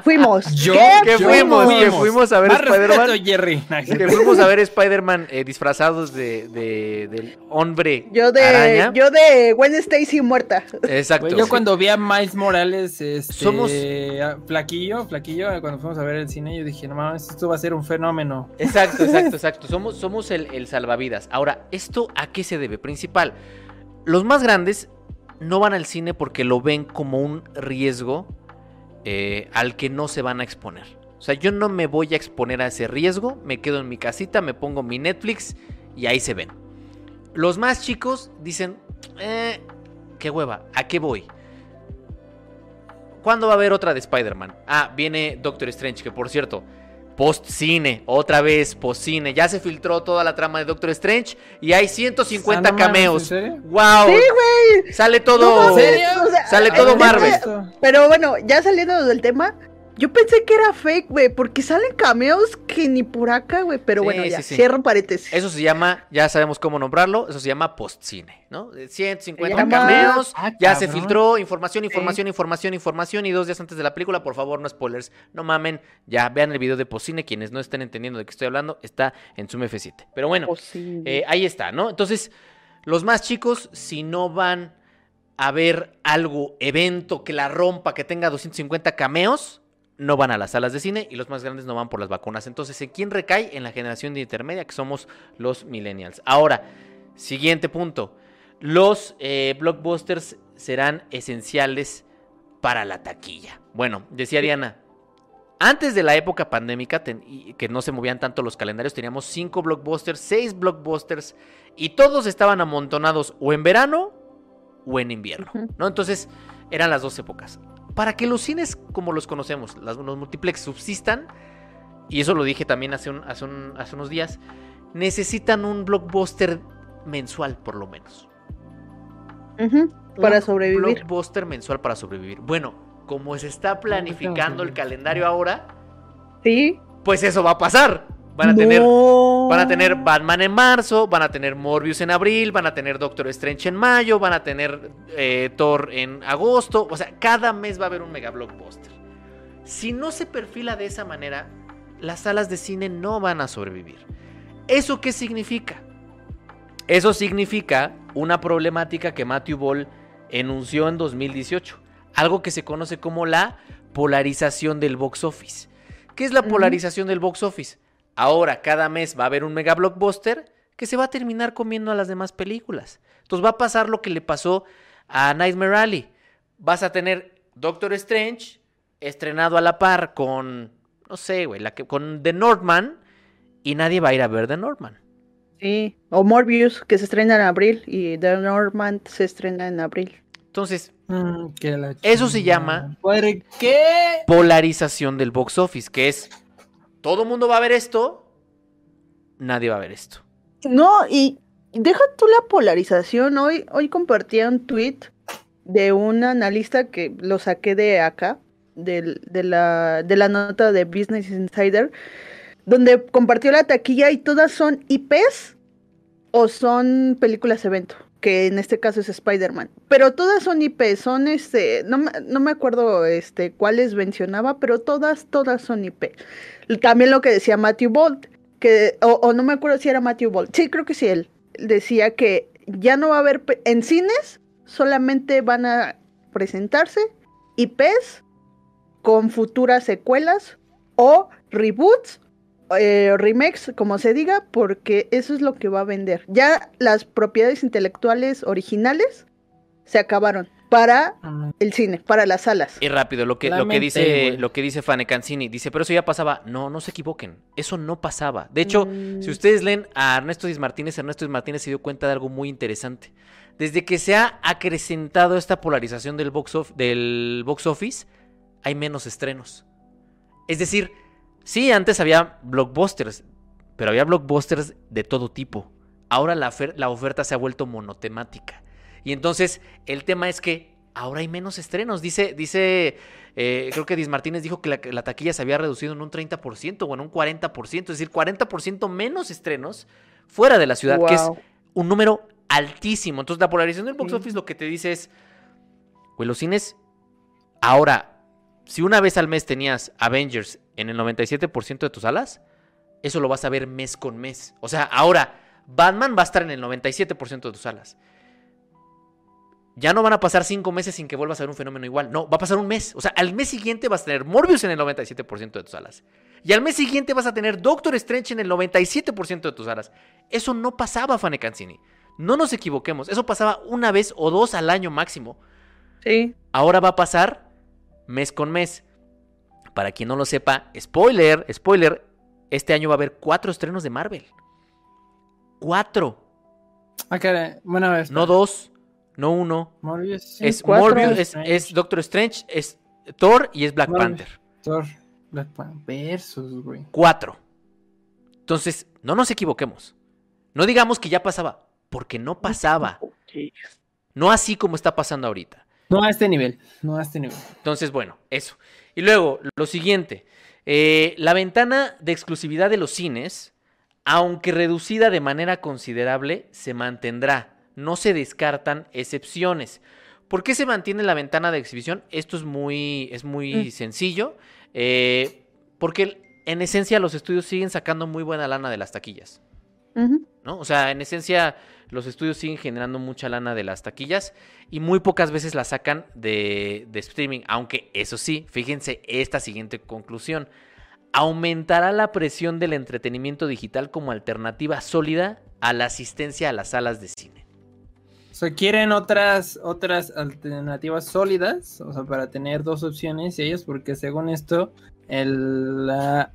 Fuimos. Yo, ¿Qué? que yo fuimos, que fuimos a ver Spider-Man. que fuimos a ver Spider-Man eh, disfrazados de, de- del hombre Yo de, araña. yo de Gwen Stacy muerta. Exacto. Yo sí. cuando vi a Miles Morales, este, Somos- flaquillo, flaquillo, cuando fuimos a ver el cine, yo dije, no mames, esto va a ser un fenómeno. Exacto, exacto, exacto. Somos, somos el, el salvavidas. Ahora, ¿esto a qué se debe? Principal, los más grandes no van al cine porque lo ven como un riesgo eh, al que no se van a exponer. O sea, yo no me voy a exponer a ese riesgo, me quedo en mi casita, me pongo mi Netflix y ahí se ven. Los más chicos dicen, eh, qué hueva, ¿a qué voy? ¿Cuándo va a haber otra de Spider-Man? Ah, viene Doctor Strange, que por cierto, post-cine, otra vez post-cine. Ya se filtró toda la trama de Doctor Strange y hay 150 Ah, cameos. ¿en serio? ¡Wow! Sí, Sale No todo. ¿En serio? o sea, Sale todo Marvel. Pero bueno, ya saliendo del tema, yo pensé que era fake, güey, porque salen cameos que ni por acá, güey. Pero Sí, bueno, ya, sí, sí. cierro paréntesis. Eso se llama, ya sabemos cómo nombrarlo, eso se llama post-cine, ¿no? De 150 Se llama- cameos, Ah, ya se filtró información, información, información, información y dos días antes de la película, por favor, no spoilers, no mamen, ya vean el video de post-cine, quienes no estén entendiendo de qué estoy hablando, está en Zoom F7. Pero bueno, sí. eh, ahí está, ¿no? Entonces, los más chicos, si no van a ver algo, evento que la rompa, que tenga 250 cameos, no van a las salas de cine y los más grandes no van por las vacunas. Entonces, ¿en quién recae? En la generación de intermedia, que somos los millennials. Ahora, siguiente punto. Los eh, blockbusters serán esenciales para la taquilla. Bueno, decía Diana, antes de la época pandémica, ten- y que no se movían tanto los calendarios, teníamos cinco blockbusters, seis blockbusters, y todos estaban amontonados o en verano o en invierno. ¿no? Entonces, eran las dos épocas. Para que los cines como los conocemos, las- los multiplex subsistan, y eso lo dije también hace, un- hace, un- hace unos días, necesitan un blockbuster mensual por lo menos. Ujú, Para Un sobrevivir. blockbuster mensual para sobrevivir. Bueno, como se está planificando el calendario ahora, Sí. pues eso va a pasar. Van a tener. Van a tener Batman en marzo, van a tener Morbius en abril, van a tener Doctor Strange en mayo, van a tener eh, Thor en agosto. O sea, cada mes va a haber un mega blockbuster. Si no se perfila de esa manera, las salas de cine no van a sobrevivir. ¿Eso qué significa? Eso significa una problemática que Matthew Ball enunció en 2018. Algo que se conoce como la polarización del box office. ¿Qué es la polarización del box office? Ahora cada mes va a haber un mega blockbuster que se va a terminar comiendo a las demás películas. Entonces va a pasar lo que le pasó a Nightmare Alley. Vas a tener Doctor Strange estrenado a la par con, no sé, güey, la que, con The Northman y nadie va a ir a ver The Northman. Sí. O Morbius, que se estrena en abril. Y The Norman se estrena en abril. Entonces, Mm, que la Eso se llama- ¿Por qué? polarización del box office, que es todo el mundo va a ver esto, nadie va a ver esto. No, y deja tú la polarización. Hoy, hoy compartía un tweet de un analista que lo saqué de acá, de, la, de la nota de Business Insider, donde compartió la taquilla y todas son IPs o son películas evento, que en este caso es Spider-Man. Pero todas son IPs, son este, no, no me acuerdo este cuáles mencionaba, pero todas, todas son IP. También lo que decía Matthew Bolt, que, o, no me acuerdo si era Matthew Bolt, sí, creo que sí, él decía que ya no va a haber, en cines solamente van a presentarse IPs con futuras secuelas o reboots, eh, remakes, como se diga, porque eso es lo que va a vender. Ya las propiedades intelectuales originales se acabaron para Ah, el cine, para las salas. Y rápido, lo que, lo que Lamento, dice, lo que dice Fane Cancini, dice, pero eso ya pasaba. No, no se equivoquen. Eso no pasaba. De hecho, Mm. si ustedes leen a Ernesto Díaz Martínez, Ernesto Díaz Martínez se dio cuenta de algo muy interesante. Desde que se ha acrecentado esta polarización del box, of- del box office, hay menos estrenos. Es decir, sí, antes había blockbusters, pero había blockbusters de todo tipo. Ahora la, la oferta se ha vuelto monotemática. Y entonces el tema es que ahora hay menos estrenos. Dice, dice eh, creo que Diz Martínez dijo que la, taquilla se había reducido en un 30% o en un 40%, es decir, 40% menos estrenos fuera de la ciudad, que es un número altísimo. Entonces la polarización del box Sí. office lo que te dice es, güey, los cines, ahora, si una vez al mes tenías Avengers en el 97% de tus salas, eso lo vas a ver mes con mes. O sea, ahora Batman va a estar en el 97% de tus salas. Ya no van a pasar cinco meses sin que vuelvas a ver un fenómeno igual. No, va a pasar un mes. O sea, al mes siguiente vas a tener Morbius en el 97% de tus salas. Y al mes siguiente vas a tener Doctor Strange en el 97% de tus salas. Eso no pasaba, Fane Cancini. No nos equivoquemos. Eso pasaba una vez o dos al año máximo. Sí. Ahora va a pasar mes con mes. Para quien no lo sepa, spoiler, spoiler, este año va a haber cuatro estrenos de Marvel. Cuatro, Ah, caray. Bueno, no dos, no uno. Morbius. sí. Es cuatro. Morbius, es, Doctor Strange, es Thor y es Black Morbius. Panther. Thor, Black Panther versus, güey. Cuatro. Entonces, no nos equivoquemos. No digamos que ya pasaba, porque no pasaba. No así como está pasando ahorita. No a este nivel. No a este nivel. Entonces, bueno, eso. Y luego, lo siguiente. eh, la ventana de exclusividad de los cines, aunque reducida de manera considerable, se mantendrá. No se descartan excepciones. ¿Por qué se mantiene la ventana de exhibición? Esto es muy, es muy Mm. sencillo. eh, porque en esencia los estudios siguen sacando muy buena lana de las taquillas. ¿no? O sea, en esencia, los estudios siguen generando mucha lana de las taquillas y muy pocas veces la sacan de, de streaming. Aunque, eso sí, fíjense esta siguiente conclusión. Aumentará la presión del entretenimiento digital como alternativa sólida a la asistencia a las salas de cine. O sea, quieren otras, otras alternativas sólidas, o sea, para tener dos opciones y ellos, porque según esto, el, la-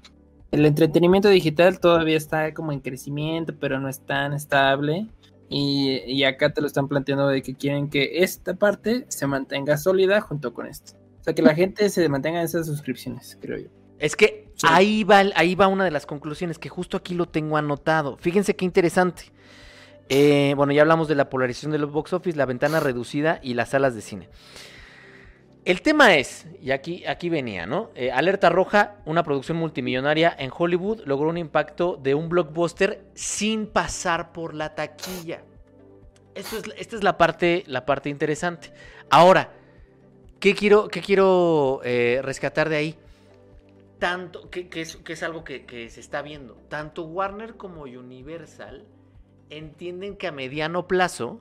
el entretenimiento digital todavía está como en crecimiento, pero no es tan estable. Y, y acá te lo están planteando de que quieren que esta parte se mantenga sólida junto con esto. O sea, que la gente se mantenga en esas suscripciones, creo yo. Es que Sí. ahí, va, ahí va una de las conclusiones, que justo aquí lo tengo anotado. Fíjense qué interesante. Eh, bueno, ya hablamos de la polarización de los box office, la ventana reducida y las salas de cine. El tema es, y aquí, aquí venía, ¿no? Eh, Alerta Roja, una producción multimillonaria en Hollywood, logró un impacto de un blockbuster sin pasar por la taquilla. Esta es la parte, la parte interesante. Ahora, ¿qué quiero, qué quiero eh, rescatar de ahí? Tanto, que, es, algo que se está viendo. Tanto Warner como Universal entienden que a mediano plazo,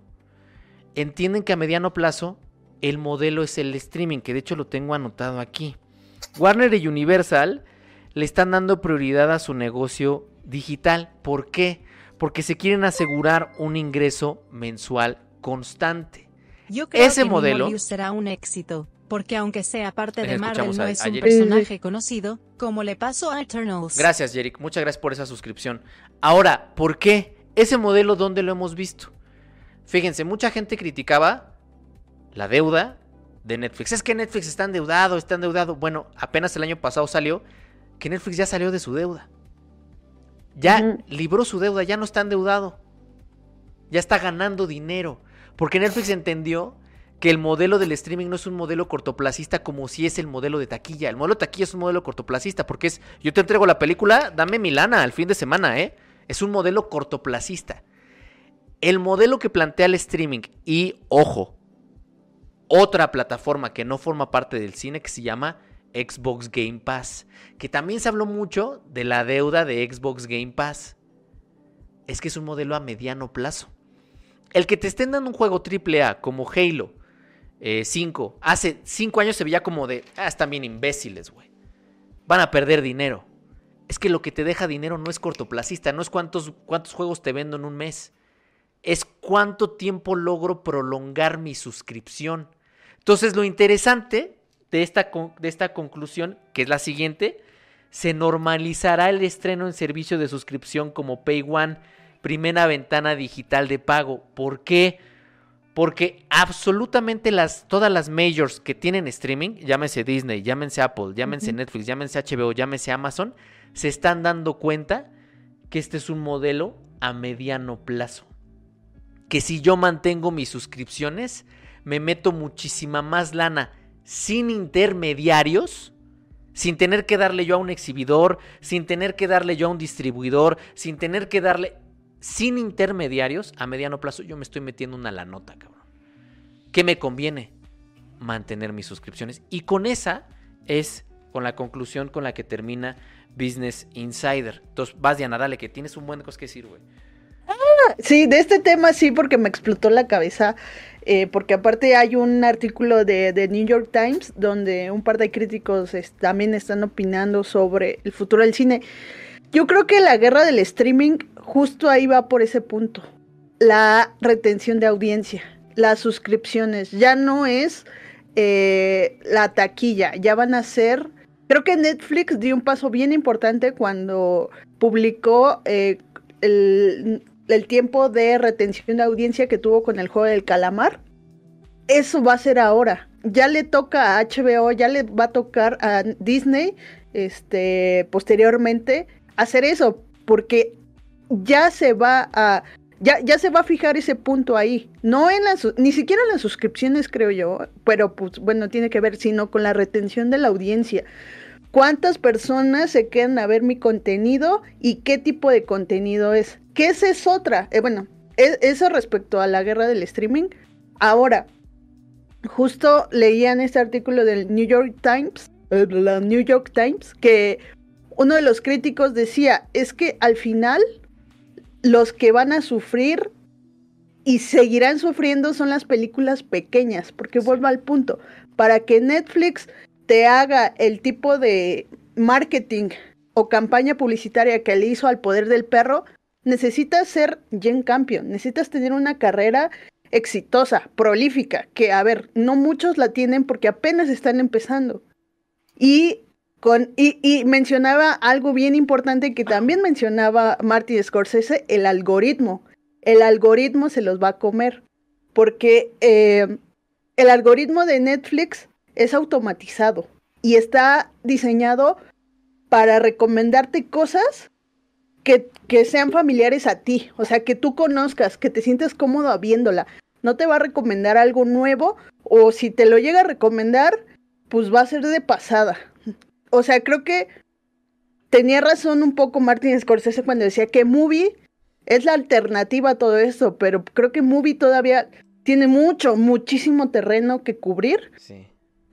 entienden que a mediano plazo el modelo es el streaming, que de hecho lo tengo anotado aquí. Warner y Universal le están dando prioridad a su negocio digital. ¿Por qué? Porque se quieren asegurar un ingreso mensual constante. Yo creo Ese que modelo- será un éxito, porque aunque sea parte de Marvel no a- es un personaje conocido, como le pasó a Eternals. Gracias, Jerick. Muchas gracias por esa suscripción. Ahora, ¿por qué? Ese modelo, ¿dónde lo hemos visto? Fíjense, mucha gente criticaba la deuda de Netflix. Es que Netflix está endeudado, está endeudado. Bueno, apenas el año pasado salió que Netflix ya salió de su deuda. Ya libró su deuda, ya no está endeudado. Ya está ganando dinero. Porque Netflix entendió que el modelo del streaming no es un modelo cortoplacista como si es el modelo de taquilla. El modelo de taquilla es un modelo cortoplacista porque es, yo te entrego la película, dame mi lana al fin de semana, ¿eh? Es un modelo cortoplacista. El modelo que plantea el streaming y, ojo, otra plataforma que no forma parte del cine que se llama Xbox Game Pass, que también se habló mucho de la deuda de Xbox Game Pass. Es que es un modelo a mediano plazo. El que te estén dando un juego AAA como Halo 5, eh, hace 5 años se veía como de, ah, están bien imbéciles, güey. Van a perder dinero. Es que lo que te deja dinero no es cortoplacista, no es cuántos, cuántos juegos te vendo en un mes. Es cuánto tiempo logro prolongar mi suscripción. Entonces lo interesante de esta, de esta conclusión, que es la siguiente, se normalizará el estreno en servicio de suscripción como Pay One, primera ventana digital de pago. ¿Por qué? Porque absolutamente las, todas las majors que tienen streaming, llámese Disney, llámense Apple, llámense Netflix, llámense HBO, llámense Amazon, se están dando cuenta que este es un modelo a mediano plazo. Que si yo mantengo mis suscripciones, me meto muchísima más lana sin intermediarios, sin tener que darle yo a un exhibidor, sin tener que darle yo a un distribuidor, sin tener que darle sin intermediarios, a mediano plazo yo me estoy metiendo una la nota, cabrón. ¿Qué me conviene? Mantener mis suscripciones. Y con esa es con la conclusión con la que termina Business Insider. Entonces, vas, Diana, dale, que tienes un buen de que decir, güey. Ah, sí, de este tema sí, porque me explotó la cabeza. Eh, porque aparte hay un artículo de, New York Times donde un par de críticos también están opinando sobre el futuro del cine. Yo creo que la guerra del streaming justo ahí va por ese punto. La retención de audiencia, las suscripciones, ya no es eh, la taquilla, ya van a ser... Creo que Netflix dio un paso bien importante cuando publicó eh, el, el tiempo de retención de audiencia que tuvo con el juego del calamar. Eso va a ser ahora. Ya le toca a HBO, ya le va a tocar a Disney, este, posteriormente, hacer eso, porque ya se va a ya, ya, se va a fijar ese punto ahí. No en las, ni siquiera en las suscripciones, creo yo, pero pues bueno, tiene que ver, sino con la retención de la audiencia. ¿Cuántas personas se quedan a ver mi contenido y qué tipo de contenido es? Que esa es otra. Eh, bueno, e, eso respecto a la guerra del streaming. Ahora, justo leían este artículo del New York Times, eh, la New York Times, que uno de los críticos decía, es que al final los que van a sufrir y seguirán sufriendo son las películas pequeñas, porque vuelvo al punto, para que Netflix te haga el tipo de marketing o campaña publicitaria que le hizo al poder del perro, necesitas ser Jen Campion, necesitas tener una carrera exitosa, prolífica, que a ver, no muchos la tienen porque apenas están empezando. Y con, y, mencionaba algo bien importante que también mencionaba Marty Scorsese, el algoritmo. El algoritmo se los va a comer. Porque eh, el algoritmo de Netflix es automatizado y está diseñado para recomendarte cosas que, que, sean familiares a ti, o sea, que tú conozcas, que te sientes cómodo viéndola. No te va a recomendar algo nuevo o si te lo llega a recomendar, pues va a ser de pasada o sea, creo que tenía razón un poco Martin Scorsese cuando decía que Movie es la alternativa a todo eso, pero creo que Movie todavía tiene mucho, muchísimo terreno que cubrir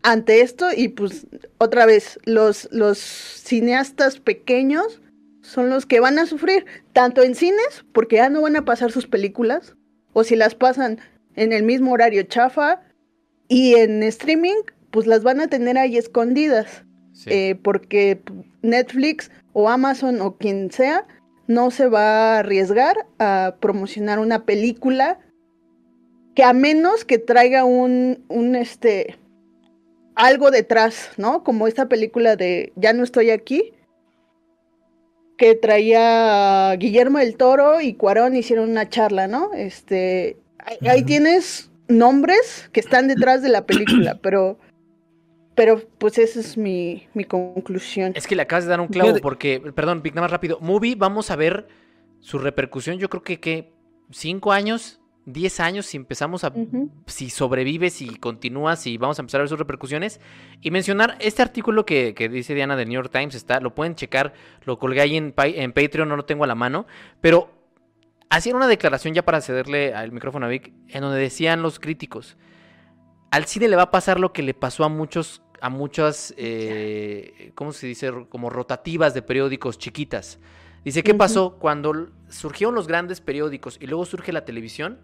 ante esto y pues otra vez, los, los cineastas pequeños son los que van a sufrir, tanto en cines, porque ya no van a pasar sus películas, o si las pasan en el mismo horario chafa, y en streaming, pues las van a tener ahí escondidas. Eh, porque Netflix o Amazon o quien sea no se va a arriesgar a promocionar una película que a menos que traiga un, un este algo detrás, ¿no? Como esta película de Ya no estoy aquí, que traía Guillermo del Toro y Cuarón hicieron una charla, ¿no? Este, ahí tienes nombres que están detrás de la película, pero pero pues esa es mi, conclusión. Es que le acabas de dar un clavo porque, perdón, nada más rápido. Movie, vamos a ver su repercusión. Yo creo que, que cinco años, 10 años si empezamos a, si sobrevives, si continúas, si vamos a empezar a ver sus repercusiones. Y mencionar este artículo que, que dice Diana del New York Times, está, lo pueden checar, lo colgué ahí en, en Patreon, no lo tengo a la mano, pero hacían una declaración ya para cederle al micrófono a Vic, en donde decían los críticos, al cine le va a pasar lo que le pasó a muchos, a muchas, eh, ¿cómo se dice? Como rotativas de periódicos chiquitas. Dice, ¿qué pasó? Cuando surgieron los grandes periódicos y luego surge la televisión,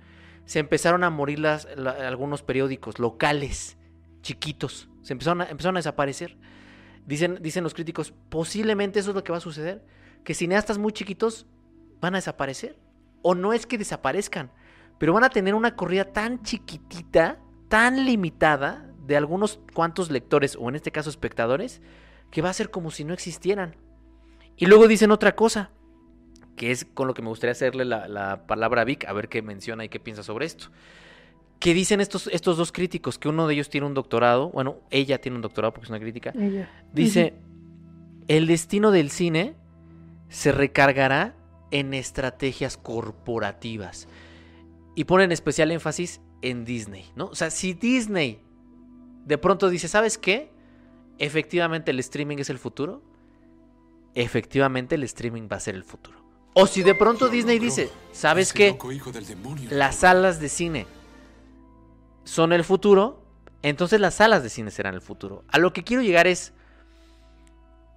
se empezaron a morir las, la- algunos periódicos locales, chiquitos. Se empezaron a, empezaron a desaparecer. Dicen, dicen los críticos, posiblemente eso es lo que va a suceder. Que cineastas muy chiquitos van a desaparecer. O no es que desaparezcan, pero van a tener una corrida tan chiquitita, tan limitada de algunos cuantos lectores, o en este caso espectadores, que va a ser como si no existieran. Y luego dicen otra cosa, que es con lo que me gustaría hacerle la, la palabra a Vic, a ver qué menciona y qué piensa sobre esto. Que dicen estos, estos dos críticos, que uno de ellos tiene un doctorado, bueno, ella tiene un doctorado porque es una crítica, Ella. dice, el destino del cine se recargará en estrategias corporativas. Y ponen especial énfasis en Disney, ¿no? O sea, si Disney de pronto dice, ¿sabes qué? Efectivamente el streaming es el futuro. Efectivamente el streaming va a ser el futuro. O si de pronto Disney dice, ¿sabes qué? Las salas de cine son el futuro, entonces las salas de cine serán el futuro. A lo que quiero llegar es,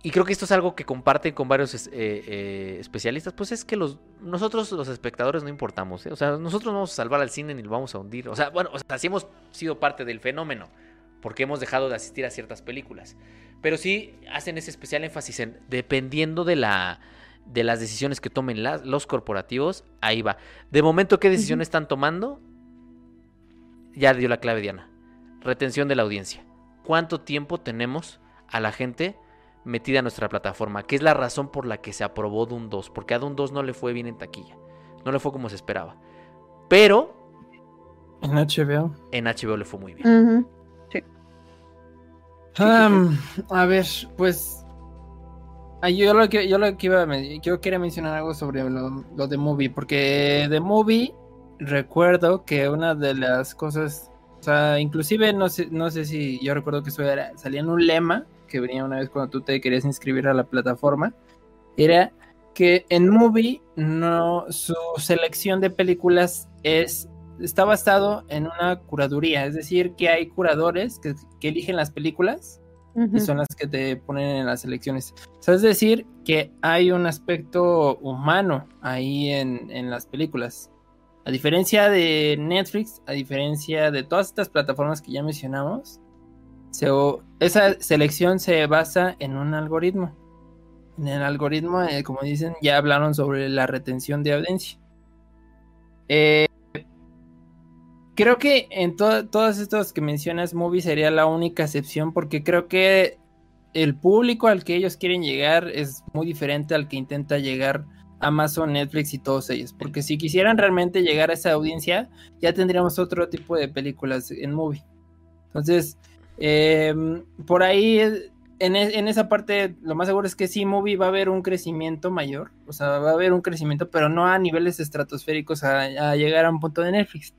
y creo que esto es algo que comparten con varios eh, eh, especialistas, pues es que los, nosotros los espectadores no importamos, ¿eh? o sea, nosotros no vamos a salvar al cine ni lo vamos a hundir, o sea, bueno, o sea, sí hemos sido parte del fenómeno, porque hemos dejado de asistir a ciertas películas, pero sí hacen ese especial énfasis en, dependiendo de la de las decisiones que tomen las- los corporativos, ahí va. De momento, ¿qué decisiones están tomando? Ya dio la clave Diana. Retención de la audiencia. ¿Cuánto tiempo tenemos a la gente metida en nuestra plataforma? Que es la razón por la que se aprobó Doom 2. Porque a Doom 2 no le fue bien en taquilla. No le fue como se esperaba. Pero En HBO. en HBO le fue muy bien. Ujú. A ver, pues. yo lo que yo lo que iba a yo quería mencionar algo sobre lo, lo de movie, porque de movie recuerdo que una de las cosas, o sea, inclusive no sé, no sé si yo recuerdo que eso era, salía en un lema que venía una vez cuando tú te querías inscribir a la plataforma, era que en movie no su selección de películas es está basado en una curaduría, es decir, que hay curadores que, que eligen las películas y son las que te ponen en las selecciones. O sea, es decir, que hay un aspecto humano ahí en, en las películas. A diferencia de Netflix, a diferencia de todas estas plataformas que ya mencionamos, se- esa selección se basa en un algoritmo. En el algoritmo, eh, como dicen, ya hablaron sobre la retención de audiencia. Eh, creo que en to- todas estas que mencionas, Movie sería la única excepción porque creo que el público al que ellos quieren llegar es muy diferente al que intenta llegar Amazon, Netflix y todos ellos. Porque si quisieran realmente llegar a esa audiencia, ya tendríamos otro tipo de películas en Movie. Entonces, em, por ahí, eh, en, e- en esa parte, lo más seguro es que sí, Movie va a haber un crecimiento mayor. O sea, va a haber un crecimiento, pero no a niveles estratosféricos a llegar a un punto de Netflix.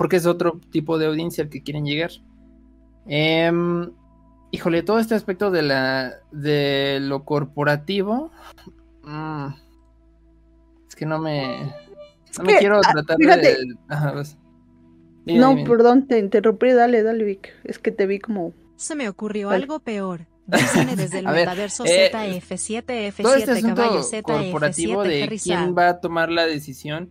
Porque es otro tipo de audiencia al que quieren llegar. Em, híjole, todo este aspecto de la de lo corporativo. mm, es que no me. No me quiero ah, tratar fíjate. de. Ajá, vas. Dime, No, dime. perdón, te interrumpí, dale, dale, Vic. Es que te vi como... Se me ocurrió algo peor. Disney desde el metaverso eh, ZF7, todo este F7, asunto caballo corporativo ZF7, de Harry quién va a tomar la decisión.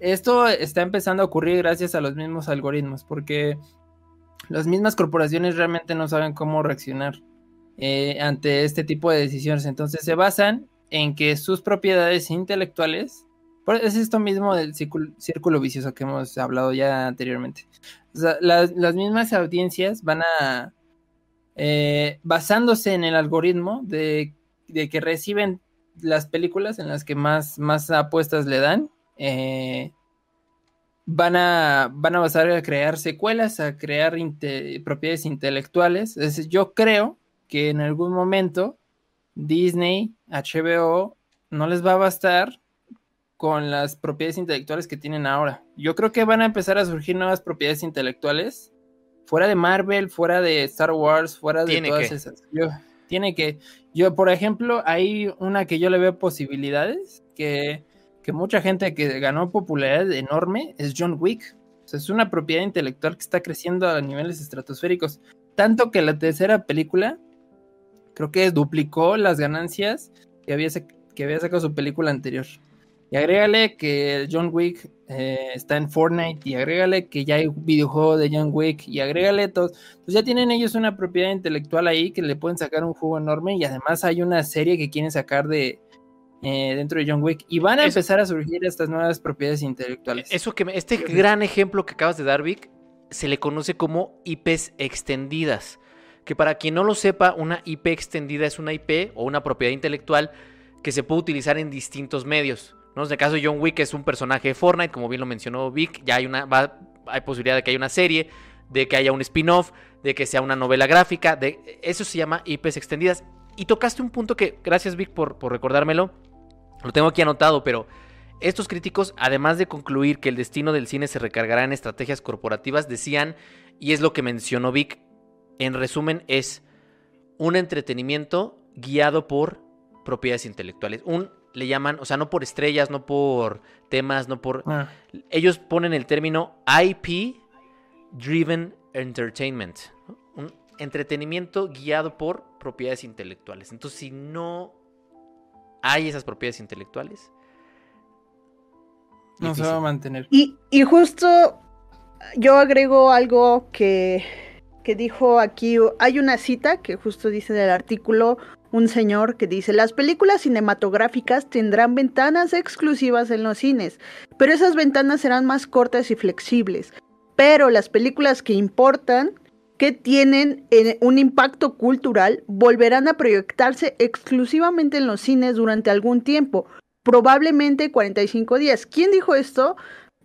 Esto está empezando a ocurrir gracias a los mismos algoritmos, porque las mismas corporaciones realmente no saben cómo reaccionar eh, ante este tipo de decisiones. Entonces se basan en que sus propiedades intelectuales, es esto mismo del círculo, vicioso que hemos hablado ya anteriormente. Las, las mismas audiencias van a, eh, basándose en el algoritmo de, de que reciben las películas en las que más, más apuestas le dan, eh, van, a, van a basar a crear secuelas, a crear inte- propiedades intelectuales. Es decir, yo creo que en algún momento Disney, HBO, no les va a bastar con las propiedades intelectuales que tienen ahora. Yo creo que van a empezar a surgir nuevas propiedades intelectuales fuera de Marvel, fuera de Star Wars, fuera de todas esas. Yo, tiene que, yo, por ejemplo, hay una que yo le veo posibilidades, que, que mucha gente que ganó popularidad enorme es John Wick. O sea, es una propiedad intelectual que está creciendo a niveles estratosféricos. Tanto que la tercera película creo que duplicó las ganancias que había, que había sacado su película anterior. Y agrégale que John Wick eh, está en Fortnite, y agrégale que ya hay un videojuego de John Wick, y agrégale todo. Pues ya tienen ellos una propiedad intelectual ahí que le pueden sacar un juego enorme, y además hay una serie que quieren sacar de eh, dentro de John Wick, y van a empezar a surgir estas nuevas propiedades intelectuales. Eso que este gran ejemplo que acabas de dar, Vic, se le conoce como IPs extendidas. Que para quien no lo sepa, una IP extendida es una IP o una propiedad intelectual que se puede utilizar en distintos medios. En el caso de John Wick es un personaje de Fortnite, como bien lo mencionó Vic, ya hay una hay posibilidad de que haya una serie, de que haya un spin-off, de que sea una novela gráfica, de eso se llama IPs extendidas. Y tocaste un punto que, gracias Vic por, por recordármelo, lo tengo aquí anotado, pero estos críticos, además de concluir que el destino del cine se recargará en estrategias corporativas, decían, y es lo que mencionó Vic, en resumen es un entretenimiento guiado por propiedades intelectuales. Un le llaman, o sea, no por estrellas, no por temas, no por... Ah. Ellos ponen el término IP Driven Entertainment. Un entretenimiento guiado por propiedades intelectuales. Entonces, si no hay esas propiedades intelectuales... No se va a mantener. Y, y justo yo agrego algo que, que dijo aquí, hay una cita que justo dice del artículo, un señor que dice, las películas cinematográficas tendrán ventanas exclusivas en los cines, pero esas ventanas serán más cortas y flexibles. Pero las películas que importan, que tienen eh, un impacto cultural, volverán a proyectarse exclusivamente en los cines durante algún tiempo, probablemente 45 días. ¿Quién dijo esto?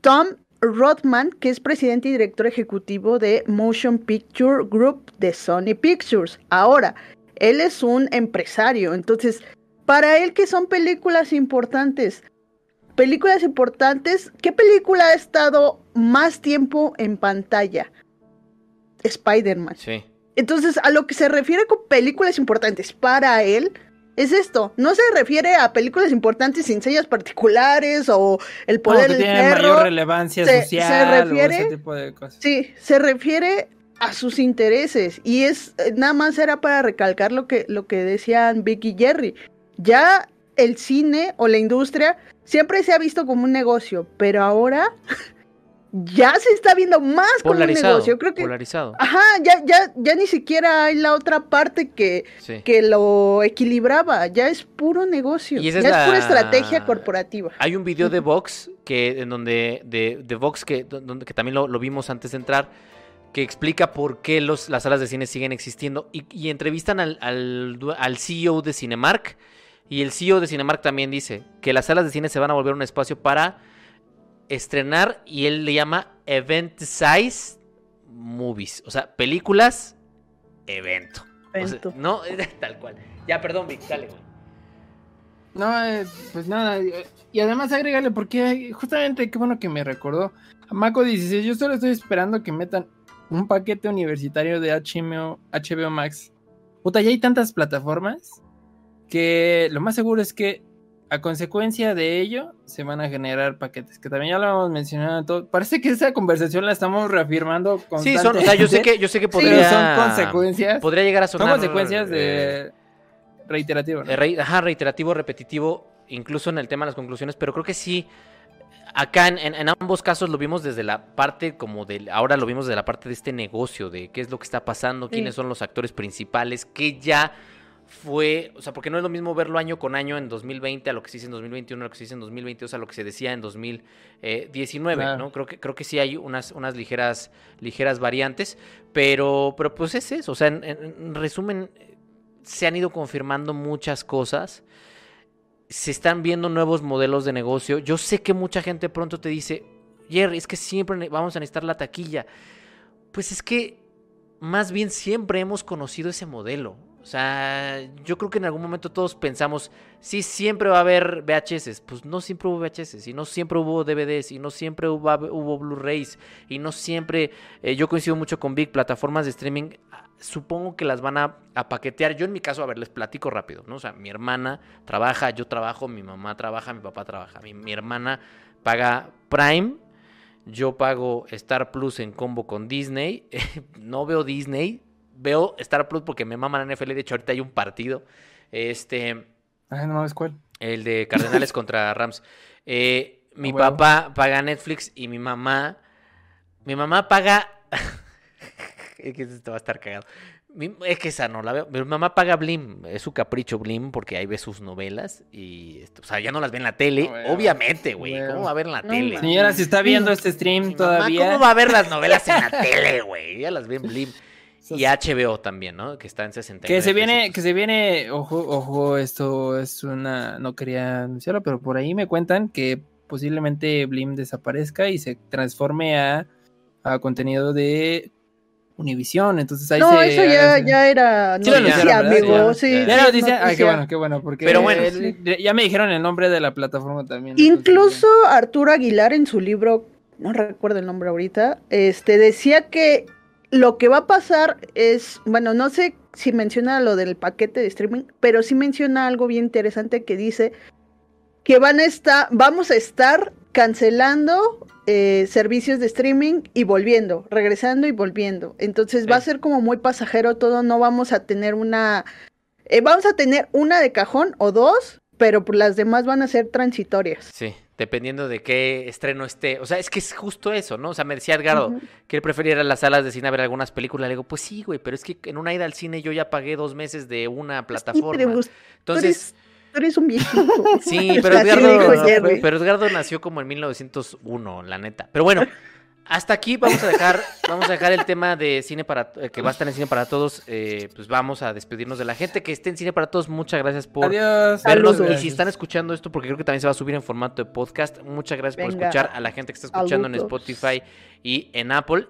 Tom Rothman, que es presidente y director ejecutivo de Motion Picture Group de Sony Pictures. Ahora, él es un empresario, entonces, para él que son películas importantes, películas importantes, ¿qué película ha estado más tiempo en pantalla? Spider-Man. Sí. Entonces, a lo que se refiere con películas importantes para él, es esto. No se refiere a películas importantes sin sellas particulares o el poder no, del mayor relevancia social refiere, o ese tipo de cosas. Sí, se refiere a sus intereses. Y es eh, nada más era para recalcar lo que, lo que decían Vicky y Jerry. Ya el cine o la industria siempre se ha visto como un negocio, pero ahora ya se está viendo más como un negocio. Creo que, polarizado. Ajá, ya, ya, ya ni siquiera hay la otra parte que, que lo equilibraba. Ya es puro negocio. ya es, pura estrategia corporativa. Hay un video de Vox que, en donde, de, de Vox que, donde, que también lo, lo vimos antes de entrar que explica por qué los, las salas de cine siguen existiendo y, entrevistan al, al, CEO de Cinemark y el CEO de Cinemark también dice que las salas de cine se van a volver un espacio para estrenar y él le llama event size movies, o sea, películas evento. no, tal cual. Ya, perdón, Vic, dale, No, eh, pues nada, y además agrégale porque justamente qué bueno que me recordó. Mako 16, yo solo estoy esperando que metan un paquete universitario de HBO, HBO Max. Puta, ya hay tantas plataformas que lo más seguro es que a consecuencia de ello se van a generar paquetes, que también ya lo hemos mencionado todo. Parece que esa conversación la estamos reafirmando constantemente. Sí, son, o sea, yo sé que, yo sé que podría... son consecuencias. Podría llegar a sonar... Son consecuencias de... Eh, reiterativo. ajá, reiterativo, repetitivo, incluso en el tema de las conclusiones, pero creo que sí acá en, ambos casos lo vimos desde la parte como de, ahora lo vimos desde la parte de este negocio, de qué es lo que está pasando, quiénes son los actores principales, que ya fue, o sea, porque no es lo mismo verlo año con año en 2020 a lo que se dice en 2021, a lo que se dice en 2022, a lo que se decía en 2019, ¿no? Creo que, creo que sí hay unas, unas ligeras, ligeras variantes, pero, pero pues es eso, o sea, en resumen, se han ido confirmando muchas cosas se están viendo nuevos modelos de negocio. Yo sé que mucha gente pronto te dice, Jerry, es que siempre vamos a necesitar la taquilla. Pues es que más bien siempre hemos conocido ese modelo. O sea, yo creo que en algún momento todos pensamos, sí, siempre va a haber VHS. Pues no siempre hubo VHS, y no siempre hubo DVDs, y no siempre hubo, hubo Blu-rays, y no siempre. eh, yo coincido mucho con Big, plataformas de streaming. ah, Supongo que las van a, a paquetear. Yo, en mi caso, a ver, les platico rápido, ¿no? O sea, mi hermana trabaja, yo trabajo, mi mamá trabaja, mi papá trabaja. Mi, mi hermana paga Prime. Yo pago Star Plus en combo con Disney. no veo Disney, veo Star Plus porque me mama la NFL. De hecho, ahorita hay un partido. Este, Ay, no mames, ¿cuál? el de Cardenales contra Rams. Eh, mi papá paga Netflix y mi mamá. Mi mamá paga. es que esto va a estar cagado. Mi- es que esa no la veo. Mi mamá paga Blim. Es su capricho Blim porque ahí ve sus novelas. Y esto, o sea, ya no las ve en la tele. Obviamente, güey. ¿Cómo va a ver en la No tele? Señora, si está viendo este Mi stream mamá, todavía. ¿Cómo va a ver las novelas en la tele, güey? Ya las ve en Blim. Y HBO también, ¿no? Que está en 69. Que se viene, que se viene, ojo, ojo, esto es una, no quería anunciarlo, pero por ahí me cuentan que posiblemente Blim desaparezca y se transforme a, a contenido de Univision. Entonces ahí No, se eso ya, ya era Sí noticia, ¿verdad? amigo. Sí, ya. Ya es dice, ay, qué noticia. bueno, qué bueno, porque Pero bueno. el- ya me dijeron el nombre de la plataforma también. entonces, Incluso Arturo Aguilar en su libro, no recuerdo el nombre ahorita, este decía que lo que va a pasar es, bueno, no sé si menciona lo del paquete de streaming, pero sí menciona algo bien interesante que dice que van a estar, vamos a estar cancelando eh, servicios de streaming y volviendo, regresando y volviendo. Entonces va a ser como muy pasajero todo, no vamos a tener una, eh, vamos a tener una de cajón o dos, pero las demás van a ser transitorias. Sí, dependiendo de qué estreno esté. O sea, es que es justo eso, ¿no? O sea, me decía Edgardo Ujú. que él prefería ir a las salas de cine a ver algunas películas. Le digo, pues sí, güey, pero es que en una ida al cine yo ya pagué dos meses de una plataforma. Sí, Entonces, Tú eres un viejito. sí, pero Edgardo, pero Edgardo nació como en 1901, la neta. Pero bueno, hasta aquí vamos a dejar, vamos a dejar el tema de cine para, eh, que va a estar en cine para todos. eh, pues vamos a despedirnos de la gente que esté en cine para todos. Muchas gracias por Adiós. vernos. Saludos. Y si están escuchando esto, porque creo que también se va a subir en formato de podcast, muchas gracias por escuchar a la gente que está escuchando en. Spotify y en Apple.